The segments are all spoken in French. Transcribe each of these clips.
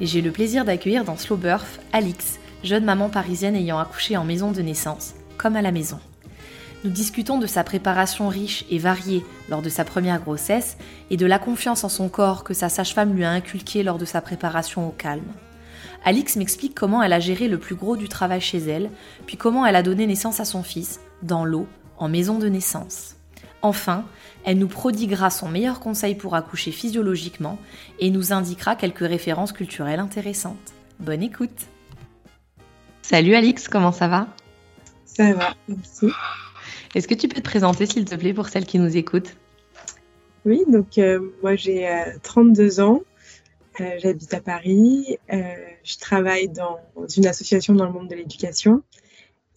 et j'ai le plaisir d'accueillir dans Slow Birth Alix, jeune maman parisienne ayant accouché en maison de naissance, comme à la maison. Nous discutons de sa préparation riche et variée lors de sa première grossesse et de la confiance en son corps que sa sage-femme lui a inculquée lors de sa préparation au calme. Alix m'explique comment elle a géré le plus gros du travail chez elle, puis comment elle a donné naissance à son fils, dans l'eau, en maison de naissance. Enfin, elle nous prodiguera son meilleur conseil pour accoucher physiologiquement et nous indiquera quelques références culturelles intéressantes. Bonne écoute. Salut Alix, comment ça va? Ça va, merci. Est-ce que tu peux te présenter s'il te plaît pour celles qui nous écoutent? Oui, donc euh, moi j'ai 32 euh, ans, euh, j'habite à Paris, je travaille dans une association dans le monde de l'éducation.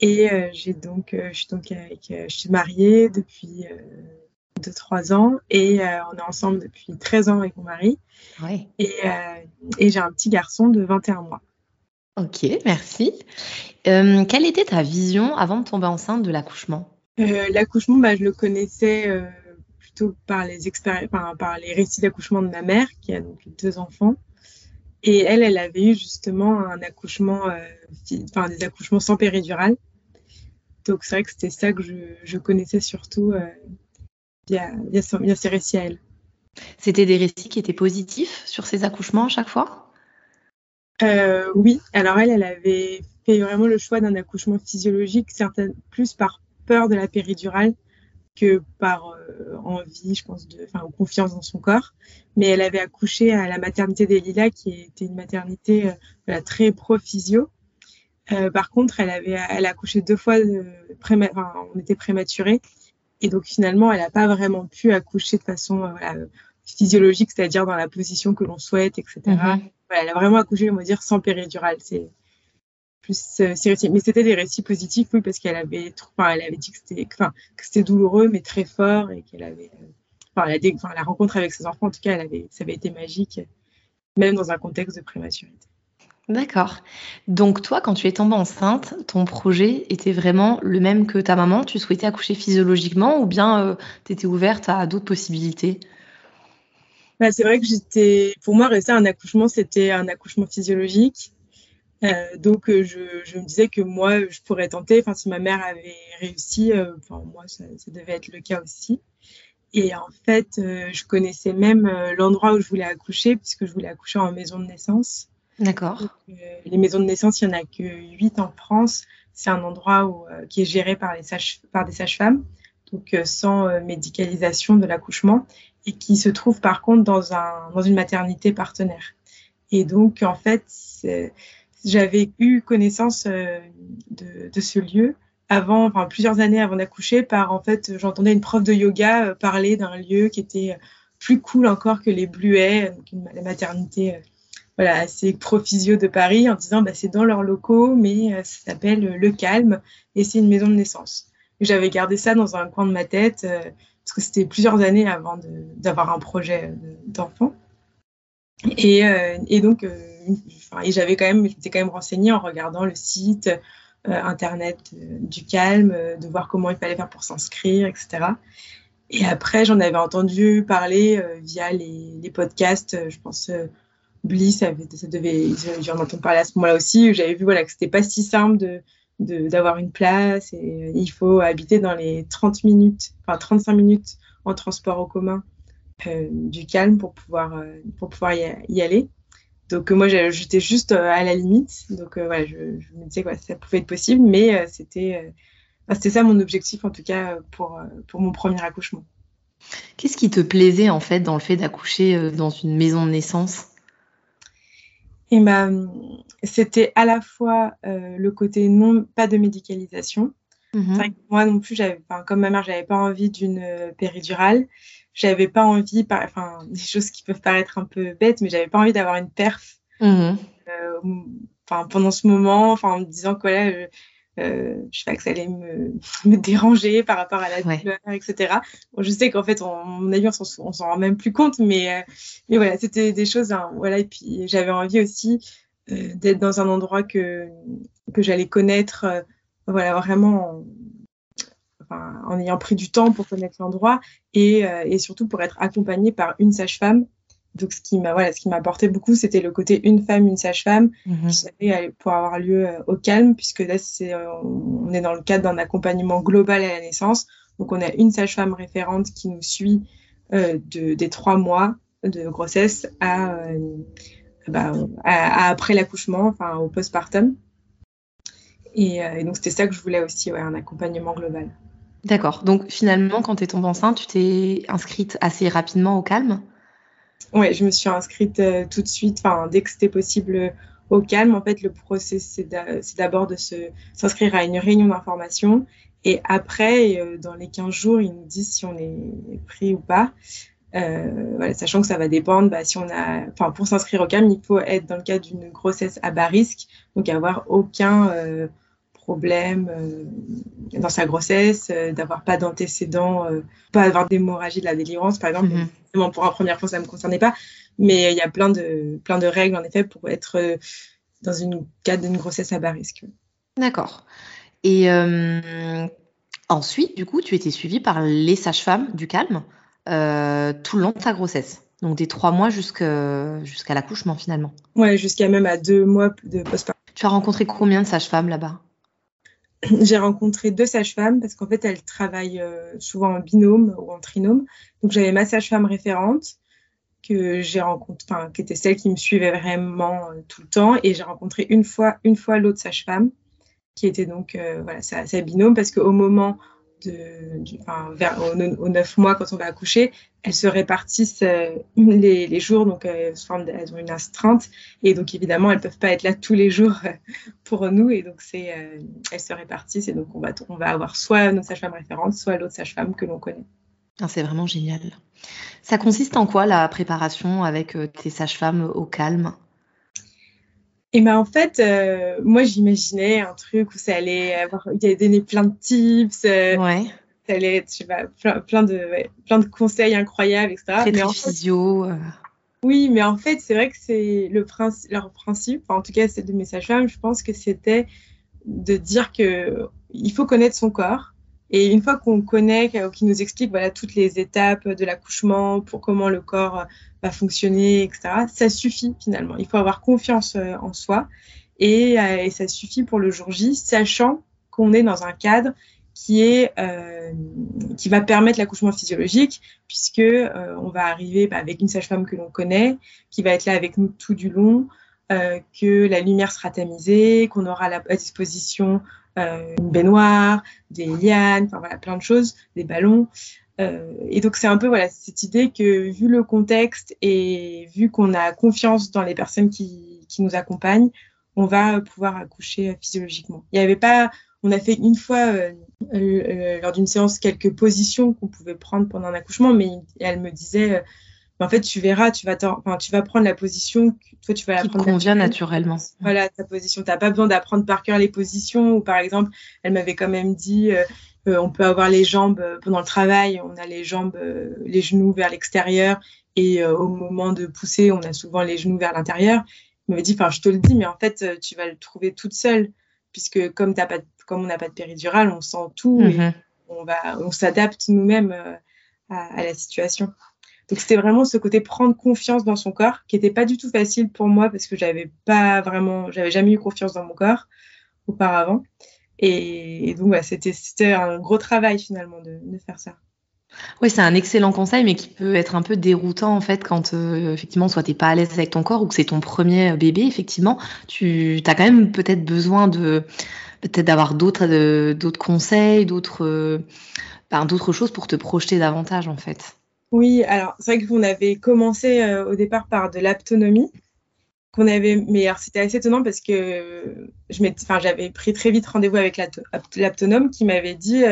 Et j'ai donc, je suis donc avec, je suis mariée depuis de 3 ans et euh, on est ensemble depuis 13 ans avec mon mari. Ouais. Et, euh, et j'ai un petit garçon de 21 mois. Ok, merci. Euh, quelle était ta vision avant de tomber enceinte de l'accouchement? L'accouchement, bah, je le connaissais plutôt par les, par les récits d'accouchement de ma mère, qui a donc deux enfants. Et elle, elle avait eu justement un accouchement, enfin des accouchements sans péridurale. Donc c'est vrai que c'était ça que je, je connaissais surtout via, via, ses récits à elle. C'était des récits qui étaient positifs sur ses accouchements à chaque fois? Euh, Oui, alors elle, elle avait fait vraiment le choix d'un accouchement physiologique, certaines, plus par peur de la péridurale que par euh, envie, je pense, de, enfin, confiance dans son corps. Mais elle avait accouché à la maternité des Lilas, qui était une maternité euh, très pro-physio. par contre, elle avait, elle a accouché deux fois, enfin, on était prématurés, et donc finalement, elle n'a pas vraiment pu accoucher de façon euh, physiologique, c'est-à-dire dans la position que l'on souhaite, etc. Mhm. elle a vraiment accouché, on va dire, sans péridurale. C'est plus euh, Mais c'était des récits positifs, oui, parce qu'elle avait, elle avait dit que c'était, enfin, que c'était douloureux, mais très fort, et qu'elle avait, euh, enfin, la, la rencontre avec ses enfants, en tout cas, elle avait, ça avait été magique, même dans un contexte de prématurité. D'accord. Donc toi, quand tu es tombée enceinte, ton projet était vraiment le même que ta maman? Tu souhaitais accoucher physiologiquement ou bien euh, tu étais ouverte à d'autres possibilités? Bah, C'est vrai que j'étais, pour moi, rester un accouchement, c'était un accouchement physiologique. Euh, donc euh, je, me disais que moi, je pourrais tenter. Enfin, si ma mère avait réussi, moi, ça, ça, devait être le cas aussi. Et en fait, je connaissais même l'endroit où je voulais accoucher, puisque je voulais accoucher en maison de naissance. D'accord. Euh, les maisons de naissance, il n'y en a que 8 en France. C'est un endroit euh, qui est géré par, des sages-femmes, donc euh, sans médicalisation de l'accouchement, et qui se trouve par contre dans, un, dans une maternité partenaire. Et donc, en fait, j'avais eu connaissance de, ce lieu avant, plusieurs années avant d'accoucher, par en fait, j'entendais une prof de yoga parler d'un lieu qui était plus cool encore que les Bluets, donc la maternité voilà, assez pro-physio de Paris en disant bah, c'est dans leurs locaux, mais euh, ça s'appelle Le Calme et c'est une maison de naissance. J'avais gardé ça dans un coin de ma tête euh, parce que c'était plusieurs années avant d'avoir un projet euh, d'enfant. Et, et, donc, et j'avais quand même, j'étais quand même renseignée en regardant le site internet du Calme, de voir comment il fallait faire pour s'inscrire, etc. Et après, j'en avais entendu parler via les, les, podcasts, je pense Bliss, ça, devait, j'en entends parler à ce moment-là aussi. J'avais vu voilà, que c'était pas si simple de, d'avoir une place et euh, il faut habiter dans les 30 minutes, enfin 35 minutes en transport en commun euh, du calme pour pouvoir, euh, pour pouvoir y, aller. Donc moi j'étais juste à la limite. Donc voilà, je, me disais que ça pouvait être possible, mais c'était c'était ça mon objectif en tout cas pour, pour mon premier accouchement. Qu'est-ce qui te plaisait en fait dans le fait d'accoucher dans une maison de naissance? Et c'était à la fois le côté non pas de médicalisation. Mmh moi non plus, j'avais, comme ma mère, j'avais pas envie d'une péridurale j'avais pas envie, enfin, des choses qui peuvent paraître un peu bêtes, mais j'avais pas envie d'avoir une perf. Mmh euh, pendant ce moment, en me disant que voilà, euh, euh, je sais pas que ça allait me, me, déranger par rapport à la douleur, etc. Bon, je sais qu'en fait, on, mon avis, on s'en rend même plus compte, mais, mais voilà, c'était des choses, hein, voilà, et puis j'avais envie aussi d'être dans un endroit que, que j'allais connaître, voilà, vraiment en ayant pris du temps pour connaître l'endroit et, euh, et, surtout pour être accompagnée par une sage-femme. Donc, ce qui m'a voilà, ce qui m'a apporté beaucoup, c'était le côté une femme, une sage-femme, mmh. qui avoir lieu euh, au calme, puisque là, c'est, euh, on est dans le cadre d'un accompagnement global à la naissance. Donc, on a une sage-femme référente qui nous suit de, des trois mois de grossesse à, bah, à, après l'accouchement, enfin au postpartum. Et, et donc, c'était ça que je voulais aussi, ouais, un accompagnement global. D'accord. Donc finalement, quand tu es tombée enceinte, tu t'es inscrite assez rapidement au calme? Oui, je me suis inscrite euh, tout de suite, enfin dès que c'était possible au calme. En fait, le process, c'est d'abord de s'inscrire à une réunion d'information. Et après, euh, dans les 15 jours, ils nous disent si on est pris ou pas. Euh, voilà, sachant que ça va dépendre, bah, si on a, enfin, pour s'inscrire au calme, il faut être dans le cadre d'une grossesse à bas risque, donc avoir aucun problème euh, dans sa grossesse, euh, d'avoir pas d'antécédents, euh, pas avoir d'hémorragie de la délivrance, par exemple. Mhm. Pour la première fois, ça me concernait pas, mais il y a plein de, plein de règles, en effet, pour être dans une cadre d'une grossesse à bas risque. D'accord. Et ensuite, du coup, tu étais suivie par les sages-femmes du calme tout le long de ta grossesse. Donc des trois mois jusqu'à l'accouchement finalement. Ouais, jusqu'à même à deux mois de postpartum. Tu as rencontré combien de sages-femmes là-bas? j'ai rencontré deux sages-femmes parce qu'en fait, elles travaillent euh, souvent en binôme ou en trinôme. Donc, j'avais ma sage-femme référente que j'ai rencontrée, enfin, qui était celle qui me suivait vraiment euh, tout le temps. Et j'ai rencontré une fois, une fois l'autre sage-femme qui était donc, euh, voilà, sa, binôme parce qu'au moment vers, aux, neuf mois, quand on va accoucher, elles se répartissent euh, les, jours, donc euh, elles, ont une astreinte, et donc évidemment, elles peuvent pas être là tous les jours euh, pour nous, et donc elles se répartissent, et donc on va, on va avoir soit nos sages-femmes référentes, soit l'autre sage-femme que l'on connaît. Ah, c'est vraiment génial. Ça consiste en quoi la préparation avec tes sages-femmes au calme? Et ben en fait, euh, moi j'imaginais un truc où ça allait avoir, il allait donner plein de tips, euh, ouais. ça allait être, je sais pas, plein, de, plein de conseils incroyables, etc. Très, mais physio. Euh. Oui, mais en fait, c'est vrai que c'est le principe, leur principe, en tout cas c'est de mes sages-femmes, je pense que c'était de dire que il faut connaître son corps et une fois qu'on connaît, qu'il nous explique voilà, toutes les étapes de l'accouchement, pour comment le corps euh, va fonctionner, etc., ça suffit finalement. Il faut avoir confiance euh, en soi et, euh, ça suffit pour le jour J, sachant qu'on est dans un cadre qui est euh, qui va permettre l'accouchement physiologique puisque euh, on va arriver bah, avec une sage-femme que l'on connaît qui va être là avec nous tout du long euh, que la lumière sera tamisée qu'on aura à, disposition euh, une baignoire, des lianes, enfin voilà, plein de choses, des ballons. Euh, et donc c'est un peu voilà cette idée que vu le contexte et vu qu'on a confiance dans les personnes qui, qui nous accompagnent, on va pouvoir accoucher physiologiquement. Il n'y avait pas, on a fait une fois euh, euh, lors d'une séance quelques positions qu'on pouvait prendre pendant un accouchement, mais elle me disait en fait, tu verras, tu vas, enfin, tu vas prendre la position, toi, tu vas la prendre. convient naturellement. Voilà, ta position. Tu n'as pas besoin d'apprendre par cœur les positions. Ou par exemple, elle m'avait quand même dit, euh, euh, on peut avoir les jambes euh, pendant le travail, on a les jambes, les genoux vers l'extérieur. Et au moment de pousser, on a souvent les genoux vers l'intérieur. Il m'avait dit, enfin, je te le dis, mais en fait, tu vas le trouver toute seule. Puisque comme, as pas comme on n'a pas de péridurale, on sent tout. et mm-hmm. on, va, on s'adapte nous-mêmes à la situation. Donc c'était vraiment ce côté prendre confiance dans son corps qui n'était pas du tout facile pour moi parce que j'avais pas vraiment, j'avais jamais eu confiance dans mon corps auparavant. Et, donc c'était un gros travail finalement de, faire ça. Oui, c'est un excellent conseil, mais qui peut être un peu déroutant en fait quand euh, effectivement soit t'es pas à l'aise avec ton corps ou que c'est ton premier bébé. Effectivement, tu as quand même peut-être besoin de peut-être d'avoir d'autres euh, d'autres conseils, d'autres euh, ben, d'autres choses pour te projeter davantage en fait. Oui, alors c'est vrai qu'on avait commencé au départ par de l'autonomie qu'on avait, mais c'était assez étonnant parce que je enfin, j'avais pris très vite rendez-vous avec l'aptonome qui m'avait dit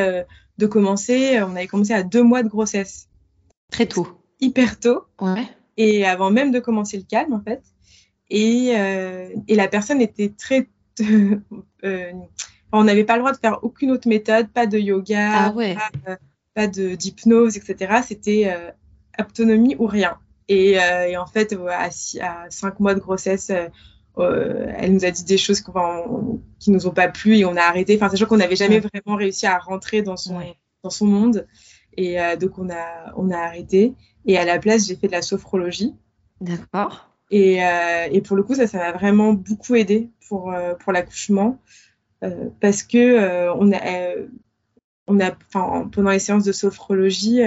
de commencer. On avait commencé à deux mois de grossesse. Très tôt. Hyper tôt. Ouais. Et avant même de commencer le calme, en fait. Et, euh, et la personne était très. euh, on n'avait pas le droit de faire aucune autre méthode, pas de yoga, ah ouais. pas, de d'hypnose, etc. C'était euh, autonomie ou rien. Et, euh, et en fait, à, à, cinq mois de grossesse, euh, elle nous a dit des choses qui nous ont pas plu et on a arrêté. Enfin, sachant qu'on n'avait jamais vraiment réussi à rentrer dans son, dans son monde. Et euh, donc, on a, on a arrêté. Et à la place, j'ai fait de la sophrologie. D'accord. Et, euh, et, pour le coup, ça, ça m'a vraiment beaucoup aidé pour, pour l'accouchement. parce que on a, pendant les séances de sophrologie,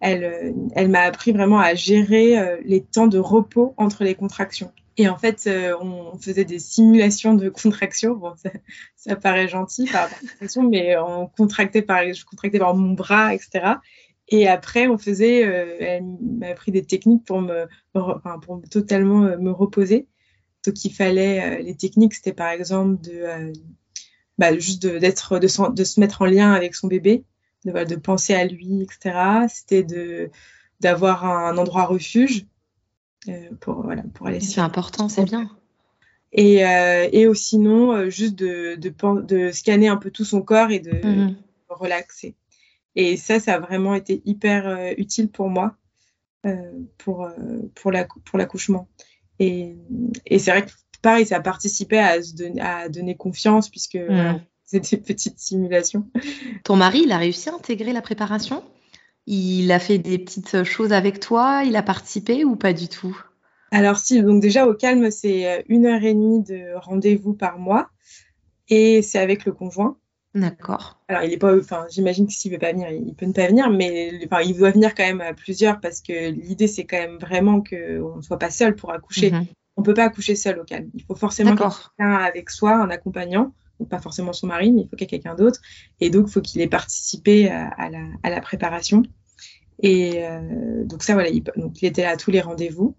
elle, elle m'a appris vraiment à gérer les temps de repos entre les contractions. Et en fait, euh, on faisait des simulations de contraction. Bon, ça, paraît gentil par contraction, mais on contractait par, je contractais par mon bras, etc. Et après, on faisait, euh, elle m'a appris des techniques pour pour totalement euh, me reposer. Donc, il fallait, les techniques, c'était par exemple de, bah, juste d'être, de, de, se mettre en lien avec son bébé, de, de penser à lui, etc. C'était de, d'avoir un endroit refuge euh, pour, voilà, pour aller C'est important, c'est bien. Et, euh, et sinon, euh, juste de, de, scanner un peu tout son corps et de mhm. relaxer. Et ça, ça a vraiment été hyper utile pour moi pour, pour l'accouchement. et, et c'est vrai que pareil, ça a participé à, à donner confiance puisque mhm. c'était une petite simulation. Ton mari, il a réussi à intégrer la préparation? Il a fait des petites choses avec toi? Il a participé ou pas du tout? Alors si, donc déjà au calme, c'est euh, une heure et demie de rendez-vous par mois et c'est avec le conjoint. D'accord. Alors il est pas, enfin j'imagine que s'il veut pas venir, il peut ne pas venir, mais enfin il doit venir quand même à plusieurs parce que l'idée c'est quand même vraiment qu'on ne soit pas seul pour accoucher. Mhm. Ne On peut pas accoucher seul au calme. Il faut forcément quelqu'un avec soi, un accompagnant pas forcément son mari, mais il faut qu'il y ait quelqu'un d'autre. Et donc, il faut qu'il ait participé à, la, à, la, préparation. Et euh, donc ça, voilà, il, donc, il était là à tous les rendez-vous.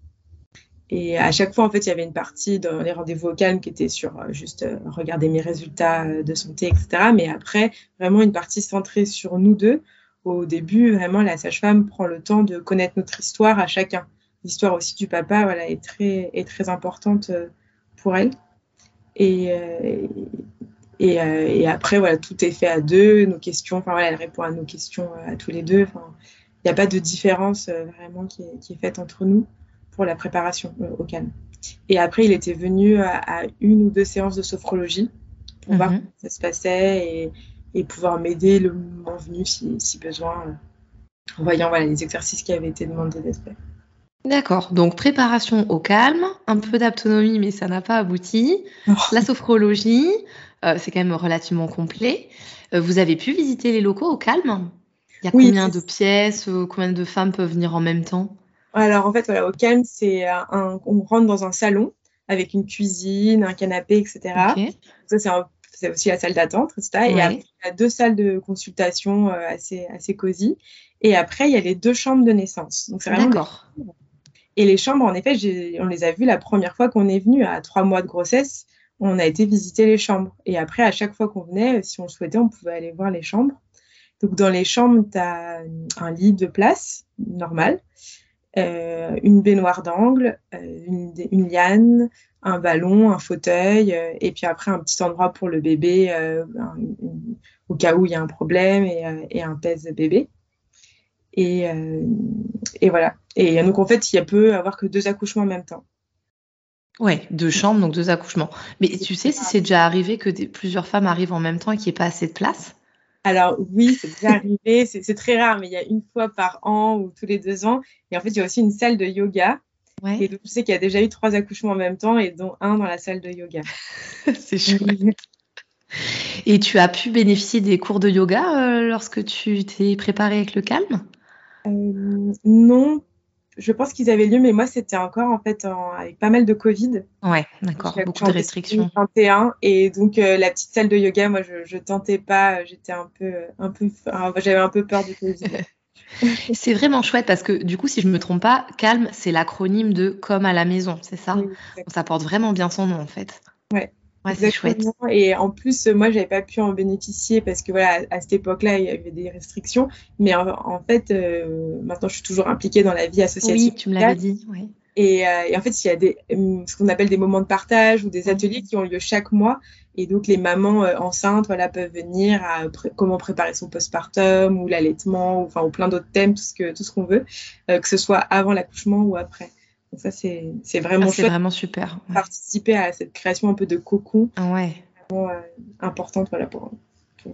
Et à chaque fois, en fait, il y avait une partie dans les rendez-vous au calme qui était sur euh, juste euh, regarder mes résultats de santé, etc. Mais après, vraiment une partie centrée sur nous deux. Au début, vraiment, la sage-femme prend le temps de connaître notre histoire à chacun. L'histoire aussi du papa, voilà, est très, est très importante pour elle. Et, et, euh, et, après, voilà, tout est fait à deux, nos questions, enfin voilà, elle répond à nos questions euh, à tous les deux. Enfin, il n'y a pas de différence euh, vraiment qui est, qui est, faite entre nous pour la préparation au calme. Et après, il était venu à, à, une ou deux séances de sophrologie pour voir mhm. comment ça se passait et, et pouvoir m'aider le moment venu si, si besoin, en voyant voilà, les exercices qui avaient été demandés d'être faits. D'accord, donc préparation au calme, un peu d'autonomie mais ça n'a pas abouti, oh. la sophrologie, euh, c'est quand même relativement complet. Euh, vous avez pu visiter les locaux au calme? Il y a combien de pièces euh, Combien de femmes peuvent venir en même temps? Alors en fait, voilà, au calme, c'est un, on rentre dans un salon avec une cuisine, un canapé, etc. Ça, c'est aussi la salle d'attente, etc. Et après, il y a deux salles de consultation assez, assez cosy. Et après, il y a les deux chambres de naissance. Donc, c'est vraiment. D'accord. Et les chambres, en effet, on les a vues la première fois qu'on est venu à trois mois de grossesse on a été visiter les chambres. Et après, à chaque fois qu'on venait, si on souhaitait, on pouvait aller voir les chambres. Donc, dans les chambres, tu as un lit de place, normal, euh, une baignoire d'angle, euh, une, liane, un ballon, un fauteuil, euh, et puis après, un petit endroit pour le bébé, au cas où il y a un problème, et, un pèse bébé. Et, et, voilà. Et donc, en fait, il y peut avoir que deux accouchements en même temps. Ouais, deux chambres, donc deux accouchements. Mais tu sais si c'est déjà arrivé que plusieurs femmes arrivent en même temps et qu'il n'y ait pas assez de place? Alors oui, c'est déjà arrivé. C'est très rare, mais il y a une fois par an ou tous les deux ans. Et en fait, il y a aussi une salle de yoga. Ouais. Et donc, je sais qu'il y a déjà eu trois accouchements en même temps et dont un dans la salle de yoga. c'est chouette. Et tu as pu bénéficier des cours de yoga euh, lorsque tu t'es préparée avec le calme? Non, je pense qu'ils avaient lieu, mais moi, c'était encore en fait avec pas mal de Covid. Ouais, d'accord, beaucoup de restrictions. 21, et donc euh, la petite salle de yoga, moi, je, je tentais pas, j'étais un peu, un peu, j'avais un peu peur du Covid. c'est vraiment chouette parce que du coup, si je me trompe pas, Calme, c'est l'acronyme de comme à la maison, c'est ça? Ça porte vraiment bien son nom en fait. Ouais. Ouais, c'est chouette. Et en plus, moi, j'avais pas pu en bénéficier parce que voilà, à cette époque-là, il y avait des restrictions. Mais en, fait, euh, maintenant, je suis toujours impliquée dans la vie associative. Oui, tu me l'avais dit. Oui. Et, euh, et, en fait, il y a des, hum, ce qu'on appelle des moments de partage ou des ateliers qui ont lieu chaque mois. Et donc, les mamans euh, enceintes voilà, peuvent venir à comment préparer son postpartum ou l'allaitement, ou, enfin, ou plein d'autres thèmes, tout ce que tout ce qu'on veut, que ce soit avant l'accouchement ou après. Donc ça, c'est vraiment, ah, vraiment super. Participer à cette création un peu de cocon. Ouais. Vraiment euh, importante voilà, pour,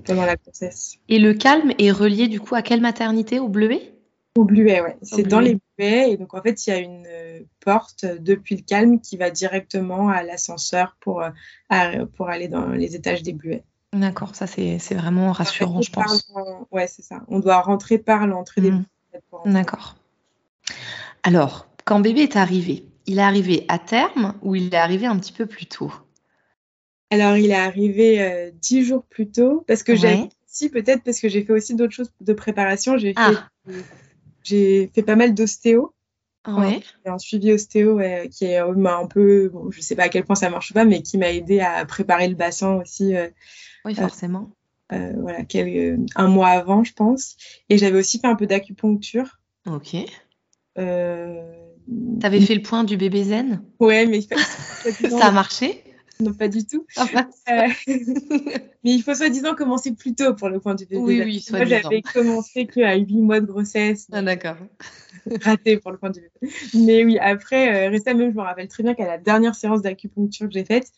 pendant la grossesse. Et le calme est relié du coup à quelle maternité? Au Bleuet? Au Bleuet, ouais. C'est dans les Bleuets. Et donc en fait, il y a une euh, porte depuis le calme qui va directement à l'ascenseur pour, euh, pour aller dans les étages des Bleuets. D'accord, ça c'est vraiment rassurant, je pense. Ouais, c'est ça. On doit rentrer par l'entrée des mmh. Bleuets. D'accord. Alors, quand bébé est arrivé, il est arrivé à terme ou il est arrivé un petit peu plus tôt? Alors, il est arrivé euh, dix jours plus tôt parce que j'ai si peut-être parce que j'ai fait aussi d'autres choses de préparation. J'ai fait, ah. fait pas mal d'ostéo. Ouais. un suivi ostéo qui est euh, un peu, bon, je sais pas à quel point ça marche pas, mais qui m'a aidé à préparer le bassin aussi. Euh, oui, forcément. voilà, un mois avant, je pense. Et j'avais aussi fait un peu d'acupuncture. Ok. Euh, T'avais fait le point du bébé zen? Ouais, mais ça a marché? Non, pas du tout. Ah, euh, mais il faut soi-disant commencer plus tôt pour le point du bébé. Oui, oui, Moi, j'avais commencé qu'à 8 mois de grossesse. Ah, d'accord. Raté pour le point du bébé. Mais oui, après, euh, récemment, je me rappelle très bien qu'à la dernière séance d'acupuncture que j'ai faite,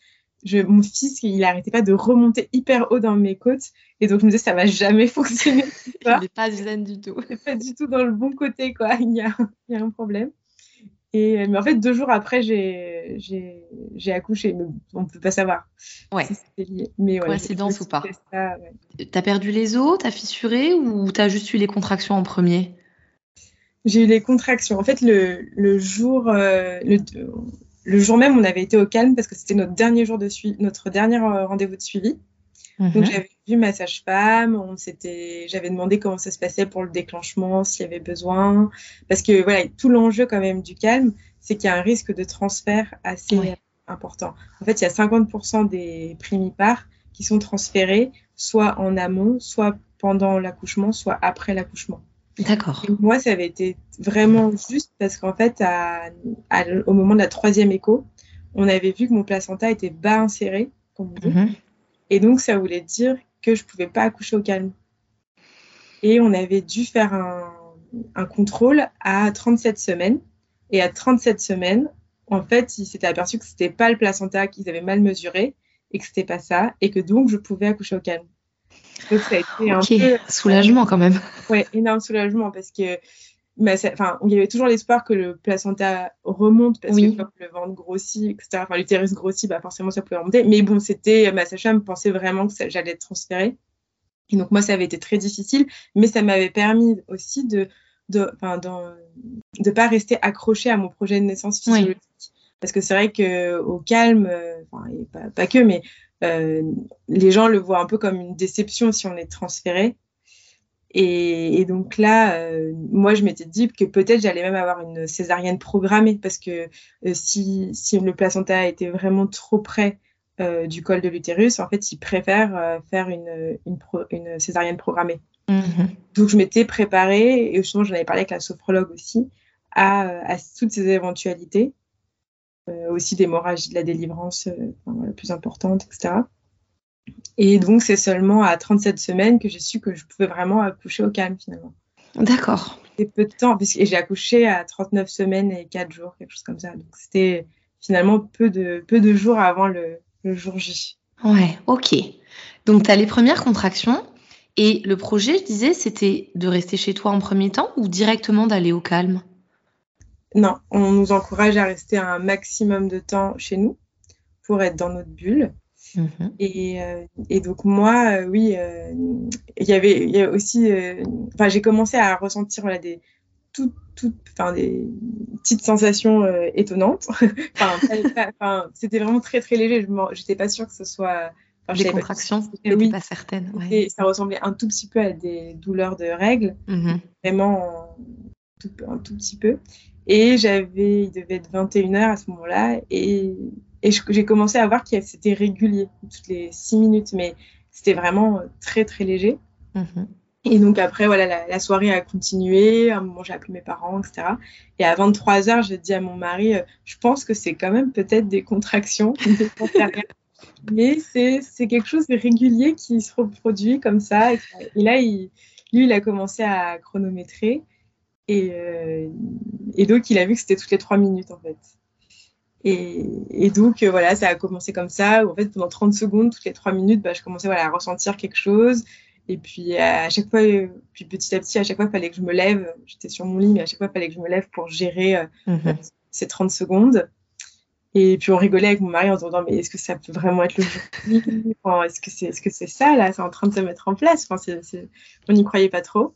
je, mon fils, il n'arrêtait pas de remonter hyper haut dans mes côtes. Et donc, je me disais, ça va jamais fonctionner. il n'est pas zen du tout. Il pas du tout dans le bon côté, quoi. Il y a, il y a un problème. Et, mais en fait, deux jours après, j'ai accouché. Mais on ne peut pas savoir. Ouais. Mais ouais, Coïncidence ou pas. Tu as perdu les os, tu as fissuré ou tu as juste eu les contractions en premier? J'ai eu les contractions. En fait, le, le jour, euh, le, le, jour même, on avait été au calme parce que c'était notre dernier jour de suivi, notre dernier euh, rendez-vous de suivi. Donc mhm. j'avais vu ma sage-femme, on s'était, j'avais demandé comment ça se passait pour le déclenchement, s'il y avait besoin, parce que voilà, tout l'enjeu quand même du calme, c'est qu'il y a un risque de transfert assez important. En fait, il y a 50% des primipares qui sont transférés soit en amont, soit pendant l'accouchement, soit après l'accouchement. D'accord. Moi, ça avait été vraiment juste parce qu'en fait, à, au moment de la troisième écho, on avait vu que mon placenta était bas inséré, comme on dit. Mhm. Et donc, ça voulait dire que je ne pouvais pas accoucher au calme. Et on avait dû faire un, contrôle à 37 semaines. Et à 37 semaines, en fait, ils s'étaient aperçus que ce n'était pas le placenta qu'ils avaient mal mesuré et que ce n'était pas ça. Et que donc, je pouvais accoucher au calme. Donc, ça a été un peu... soulagement quand même. Ouais, énorme soulagement parce que enfin, il y avait toujours l'espoir que le placenta remonte parce que comme le ventre grossit, etc. Enfin, l'utérus grossit, bah forcément ça pouvait remonter. Mais bon, c'était ma sage-femme pensait vraiment que j'allais être transférée. Et donc moi, ça avait été très difficile, mais ça m'avait permis aussi de de de pas rester accrochée à mon projet de naissance physiologique. Parce que c'est vrai que au calme, euh, enfin, pas, pas, que, mais euh, les gens le voient un peu comme une déception si on est transféré. Et, donc là, euh, moi, je m'étais dit que peut-être j'allais même avoir une césarienne programmée parce que euh, si, si, le placenta était vraiment trop près euh, du col de l'utérus, en fait, ils préfèrent faire une, une, une, césarienne programmée. Mm-hmm. Donc, je m'étais préparée, et sinon, j'en avais parlé avec la sophrologue aussi, à, à toutes ces éventualités, aussi d'hémorragie de la délivrance la plus importante, etc. Et donc, c'est seulement à 37 semaines que j'ai su que je pouvais vraiment accoucher au calme finalement. D'accord. C'était peu de temps, et j'ai accouché à 39 semaines et 4 jours, quelque chose comme ça. Donc, c'était finalement peu de, peu de jours avant le, le jour J. Ouais, ok. Donc, tu as les premières contractions. Et le projet, je disais, c'était de rester chez toi en premier temps ou directement d'aller au calme? Non, on nous encourage à rester un maximum de temps chez nous pour être dans notre bulle. Mhm. Et, euh, et, donc moi, euh, oui, euh, il y avait, il y a aussi, enfin, j'ai commencé à ressentir voilà, des, toutes, toutes, enfin, des petites sensations étonnantes. enfin, c'était vraiment très, très léger. Je n'étais pas sûre que ce soit. Des contractions, je oui, pas certaine. Ouais. Ça ressemblait un tout petit peu à des douleurs de règles, mm-hmm. vraiment tout, un tout petit peu. Et j'avais, il devait être 21h à ce moment-là, et, et j'ai commencé à voir que c'était régulier, toutes les 6 minutes, mais c'était vraiment très, très léger. Mm-hmm. Et donc après, voilà, la, soirée a continué. À un moment, j'ai appelé mes parents, etc. Et à 23 heures, j'ai dit à mon mari, euh, je pense que c'est quand même peut-être des contractions. Mais c'est quelque chose de régulier qui se reproduit comme ça. Et, là, il, lui, il a commencé à chronométrer. Et, euh, et donc, il a vu que c'était toutes les trois minutes, en fait. Et, et donc, euh, voilà, ça a commencé comme ça. Où, en fait, pendant 30 secondes, toutes les trois minutes, bah, je commençais voilà, à ressentir quelque chose. Et puis à chaque fois, euh, puis petit à petit, à chaque fois, il fallait que je me lève. J'étais sur mon lit, mais à chaque fois, il fallait que je me lève pour gérer euh, mhm. ces 30 secondes. Et puis on rigolait avec mon mari en se disant mais est-ce que ça peut vraiment être le jour enfin, Est-ce que c'est est -ce c'est ça là? C'est en train de se mettre en place enfin, On n'y croyait pas trop.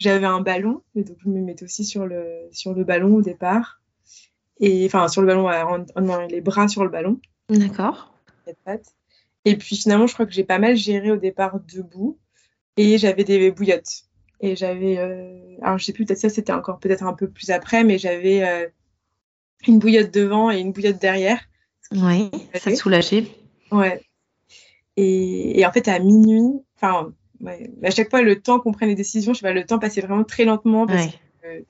J'avais un ballon, et donc je me mettais aussi sur le, sur le ballon au départ. Et enfin sur le ballon, en, en, les bras sur le ballon. D'accord. Et puis finalement, je crois que j'ai pas mal géré au départ debout et j'avais des bouillottes. Et j'avais, euh, alors je sais plus, peut-être ça c'était encore peut-être un peu plus après, mais j'avais euh, une bouillotte devant et une bouillotte derrière. Oui, ça te soulageait. Ouais. Et, et, en fait, à minuit, enfin, à chaque fois, le temps qu'on prenne les décisions, je sais pas, le temps passait vraiment très lentement. Parce que, euh,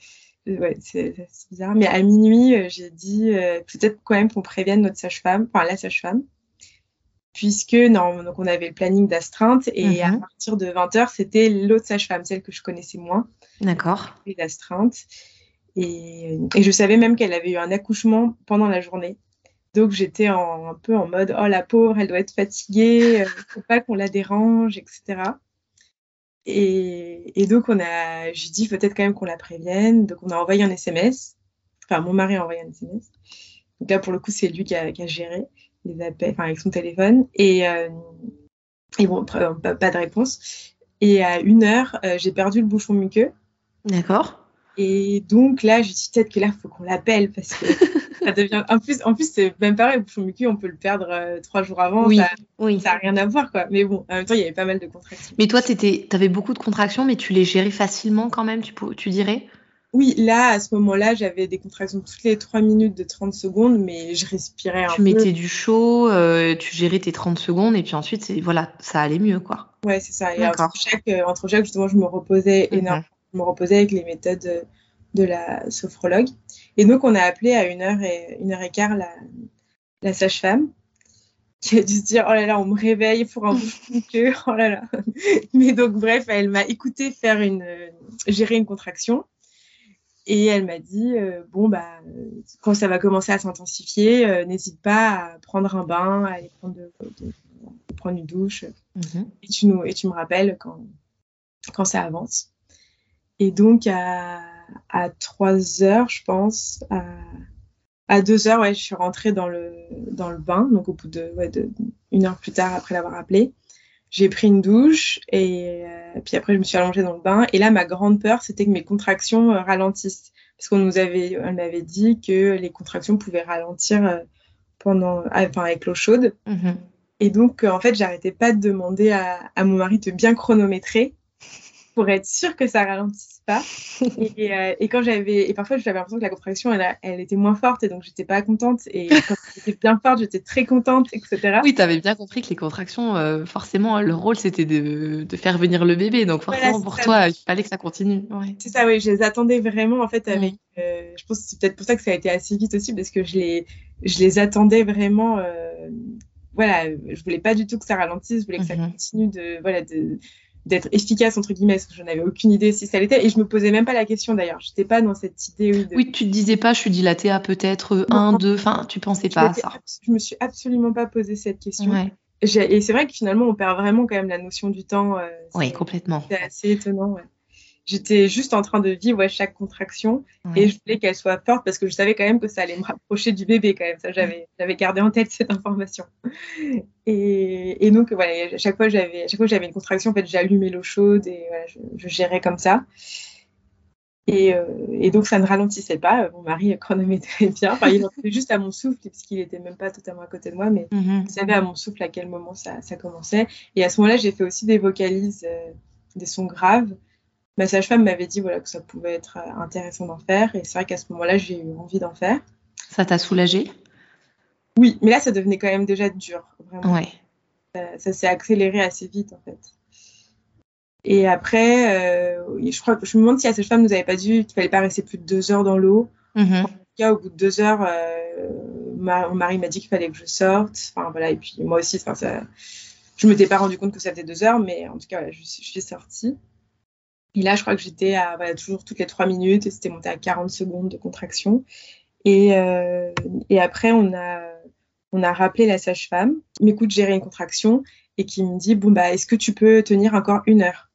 ouais, c'est bizarre. Mais à minuit, euh, j'ai dit peut-être quand même qu'on prévienne notre sage-femme, enfin la sage-femme puisque non, donc on avait le planning d'astreinte et à mhm. partir de 20h, c'était l'autre sage-femme, celle que je connaissais moins. D'accord. D'astreinte. Et, et, je savais même qu'elle avait eu un accouchement pendant la journée. Donc j'étais un peu en mode oh la pauvre, elle doit être fatiguée, il euh, faut pas qu'on la dérange, etc. Et, et donc on a, j'ai dit peut-être quand même qu'on la prévienne. Donc on a envoyé un SMS. Enfin mon mari a envoyé un SMS. Donc là pour le coup c'est lui qui a, qui a géré les appels, enfin avec son téléphone. Et, euh, et bon, pas, pas, de réponse. Et à une heure, euh, j'ai perdu le bouchon muqueux. D'accord. Et donc là, je dit peut-être que là, il faut qu'on l'appelle parce que ça devient. En plus, en plus c'est même pareil, le bouchon muqueux, on peut le perdre euh, trois jours avant. Oui, ça, oui. Ça n'a rien à voir, quoi. Mais bon, en même temps, il y avait pas mal de contractions. Mais toi, tu avais beaucoup de contractions, mais tu les gérais facilement quand même, tu, tu dirais? Oui, là, à ce moment-là, j'avais des contractions toutes les 3 minutes de 30 secondes, mais je respirais un tu peu. Tu mettais du chaud, euh, tu gérais tes 30 secondes, et puis ensuite, voilà, ça allait mieux, quoi. Ouais, c'est ça. Et entre chaque, euh, entre chaque, justement, je me reposais mhm. énormément. Je me reposais avec les méthodes de la sophrologue. Et donc, on a appelé à une heure et, une heure et quart la, la sage-femme qui a dû se dire oh là là on me réveille pour un cœur oh là là mais donc bref elle m'a écouté faire une gérer une contraction et elle m'a dit euh, bon bah quand ça va commencer à s'intensifier, euh, n'hésite pas à prendre un bain, à aller prendre, de, prendre une douche, mhm. et tu nous et tu me rappelles quand quand ça avance. Et donc à, à 3 heures, je pense, à, à 2 heures, ouais, je suis rentrée dans le dans le bain, donc au bout de, ouais, de une heure plus tard après l'avoir appelé j'ai pris une douche et euh, puis après je me suis allongée dans le bain. Et là ma grande peur c'était que mes contractions euh, ralentissent. Parce qu'on nous avait on m'avait dit que les contractions pouvaient ralentir euh, pendant enfin avec l'eau chaude. Mm-hmm. et donc en fait j'arrêtais pas de demander à, à, mon mari de bien chronométrer pour être sûr que ça ralentisse pas. Et, euh, et quand j'avais, et parfois j'avais l'impression que la contraction, elle, elle, était moins forte et donc j'étais pas contente. Et quand c'était bien forte, j'étais très contente, etc. Oui, tu avais bien compris que les contractions, euh, forcément, le rôle c'était de, de, faire venir le bébé. Donc forcément pour toi, il fallait que ça continue. Ouais. C'est ça, oui. Je les attendais vraiment en fait avec. Euh, je pense que c'est peut-être pour ça que ça a été assez vite aussi parce que je les, je les attendais vraiment. Voilà, je voulais pas du tout que ça ralentisse, je voulais que ça mhm. continue de, voilà, de, d'être efficace entre guillemets parce que je n'avais aucune idée si ça l'était et je me posais même pas la question d'ailleurs. J'étais pas dans cette idée oui, oui tu te disais pas je suis dilatée à peut-être un deux enfin tu pensais pas à ça. je me suis absolument pas posé cette question. Ouais. et c'est vrai que finalement on perd vraiment quand même la notion du temps euh, oui complètement. c'est assez étonnant ouais j'étais juste en train de vivre chaque contraction et je voulais qu'elle soit forte parce que je savais quand même que ça allait me rapprocher du bébé quand même. Ça, j'avais, j'avais gardé en tête cette information. Et, et donc, voilà, à chaque fois j'avais, chaque fois j'avais une contraction, en fait, j'allumais l'eau chaude et voilà, je, je, gérais comme ça. Et, et, donc, ça ne ralentissait pas. Mon mari chronométrait bien. Enfin, il était juste à mon souffle, puisqu'il n'était même pas totalement à côté de moi, mais mm-hmm. il savait à mon souffle à quel moment ça, ça commençait. Et à ce moment-là, j'ai fait aussi des vocalises, des sons graves. Ma sage-femme m'avait dit voilà, que ça pouvait être intéressant d'en faire. Et c'est vrai qu'à ce moment-là, j'ai eu envie d'en faire. Ça t'a soulagé? Oui, mais là, ça devenait quand même déjà dur. Vraiment. Ouais. Ça, s'est accéléré assez vite, en fait. Et après, euh, je crois je me demande si la sage-femme nous avait pas dit qu'il fallait pas rester plus de deux heures dans l'eau. Mm-hmm. En tout cas, au bout de deux heures, euh, mon mari m'a dit qu'il fallait que je sorte. Enfin voilà, et puis moi aussi, enfin ça, je m'étais pas rendu compte que ça faisait deux heures, mais en tout cas, je, suis sortie. Et là, je crois que j'étais à voilà, toujours toutes les trois minutes et c'était monté à 40 secondes de contraction. Et, euh, et après, on a, on a rappelé la sage-femme qui m'écoute gérer une contraction et qui me dit Bon, bah, est-ce que tu peux tenir encore une heure?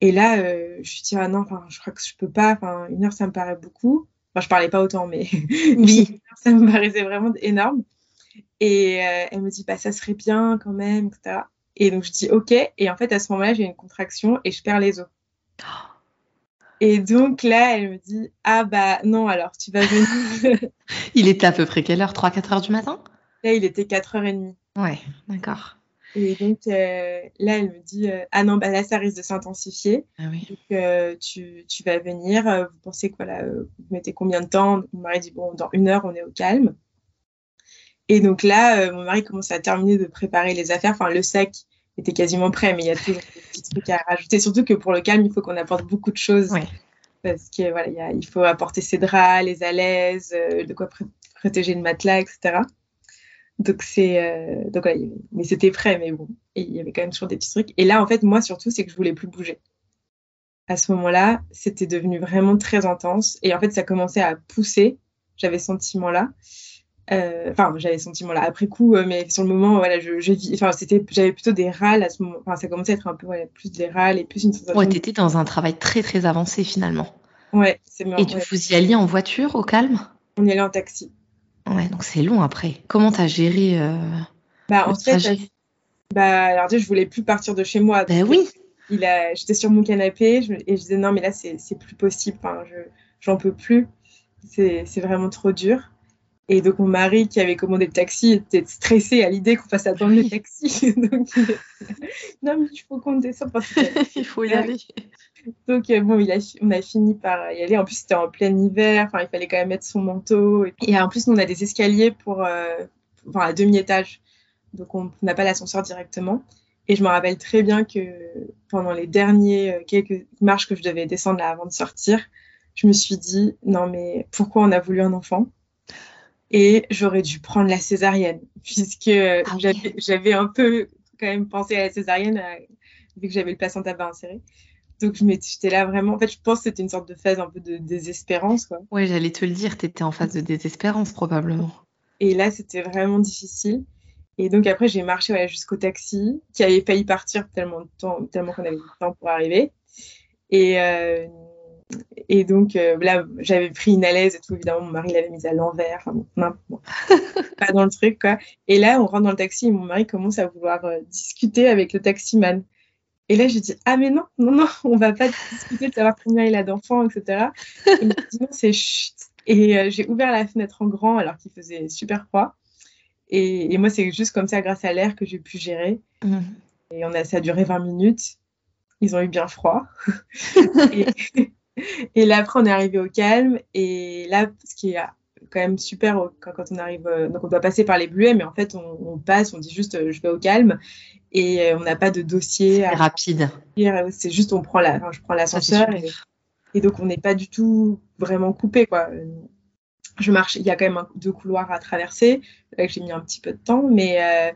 Et là, euh, je suis dit Ah non, je crois que je peux pas. Enfin, une heure, ça me paraît beaucoup. Enfin, je parlais pas autant, mais oui. ça me paraissait vraiment énorme. Et euh, elle me dit Bah, ça serait bien quand même, etc. Et donc, je dis OK. Et en fait, à ce moment-là, j'ai une contraction et je perds les os. Et donc là, elle me dit Ah bah non, alors tu vas venir. il était à peu près quelle heure? 3-4 heures du matin? Là, il était 4h30. Ouais, d'accord. Et donc euh, là, elle me dit euh, Ah non, bah là, ça risque de s'intensifier. Ah oui. Donc euh, tu, tu, vas venir. vous pensez que voilà, vous mettez combien de temps? Mon mari dit Bon, dans une heure, on est au calme. Et donc là, mon mari commence à terminer de préparer les affaires. Enfin, le sac était quasiment prêt, mais il y a toujours des petits trucs à rajouter. Surtout que pour le calme, il faut qu'on apporte beaucoup de choses. Parce que voilà, il faut apporter ses draps, les alaises, euh, de quoi protéger le matelas, etc. Donc c'est euh, donc mais c'était prêt, mais bon, et il y avait quand même toujours des petits trucs. Et là, en fait, moi surtout, c'est que je voulais plus bouger. À ce moment-là, c'était devenu vraiment très intense, et en fait, ça commençait à pousser. J'avais ce sentiment-là. Euh, enfin, j'avais ce sentiment-là après coup, euh, mais sur le moment, voilà, je, je enfin, c'était, j'avais plutôt des râles à ce moment. Enfin, ça commençait à être un peu plus des râles et plus une sensation. Ouais, t'étais dans un travail très très avancé finalement. Ouais, c'est Et tu vous y alliez en voiture au calme? On y allait en taxi. Ouais, donc c'est long après. Comment t'as géré euh, Bah en fait, bah alors je voulais plus partir de chez moi. Bah oui. Il a, j'étais sur mon canapé et je disais non mais là c'est, c'est plus possible. Enfin, je, j'en peux plus. C'est, c'est vraiment trop dur. Et donc, mon mari, qui avait commandé le taxi, était stressé à l'idée qu'on fasse attendre le taxi. donc, non, mais il faut qu'on descende parce il faut y aller. Donc, euh, bon, il a, on a fini par y aller. En plus, c'était en plein hiver. Enfin, il fallait quand même mettre son manteau. Et, en plus, on a des escaliers pour, euh, enfin, à demi-étage. Donc, on n'a pas l'ascenseur directement. Et je me rappelle très bien que pendant les derniers euh, quelques marches que je devais descendre là avant de sortir, je me suis dit, non, mais pourquoi on a voulu un enfant? Et j'aurais dû prendre la césarienne puisque ah j'avais un peu quand même pensé à la césarienne euh, vu que j'avais le placenta tabac inséré. Donc j'étais là vraiment. En fait, je pense que c'était une sorte de phase un peu de désespérance. Quoi. Oui, j'allais te le dire, tu étais en phase de désespérance probablement. Et là, c'était vraiment difficile. Et donc après, j'ai marché jusqu'au taxi qui avait failli partir tellement, tellement qu'on avait du temps pour arriver. Et, euh, et donc euh, là, j'avais pris une alaise et tout. Évidemment, mon mari l'avait mise à l'envers. Enfin, bon, non, pas dans le truc, quoi. Et là, on rentre dans le taxi et mon mari commence à vouloir euh, discuter avec le taximan. Et là, je dis ah mais non, non, non, on va pas discuter de savoir combien il a d'enfants, etc. Et il me dit non, c'est chut. Et euh, j'ai ouvert la fenêtre en grand alors qu'il faisait super froid. Et, et moi, c'est juste comme ça, grâce à l'air, que j'ai pu gérer. Mmh. Et on a, ça a duré 20 minutes. Ils ont eu bien froid. et, et là, après, on est arrivé au calme. Et là, ce qui est quand même super quand, on arrive, euh, donc on doit passer par les bluets, mais en fait, on, passe, on dit juste euh, je vais au calme. Et euh, on n'a pas de dossier. C'est rapide. C'est juste, on prend la, enfin, je prends l'ascenseur. Et, donc, on n'est pas du tout vraiment coupé, quoi. Je marche, il y a quand même deux couloirs à traverser. Là, j'ai mis un petit peu de temps, mais euh,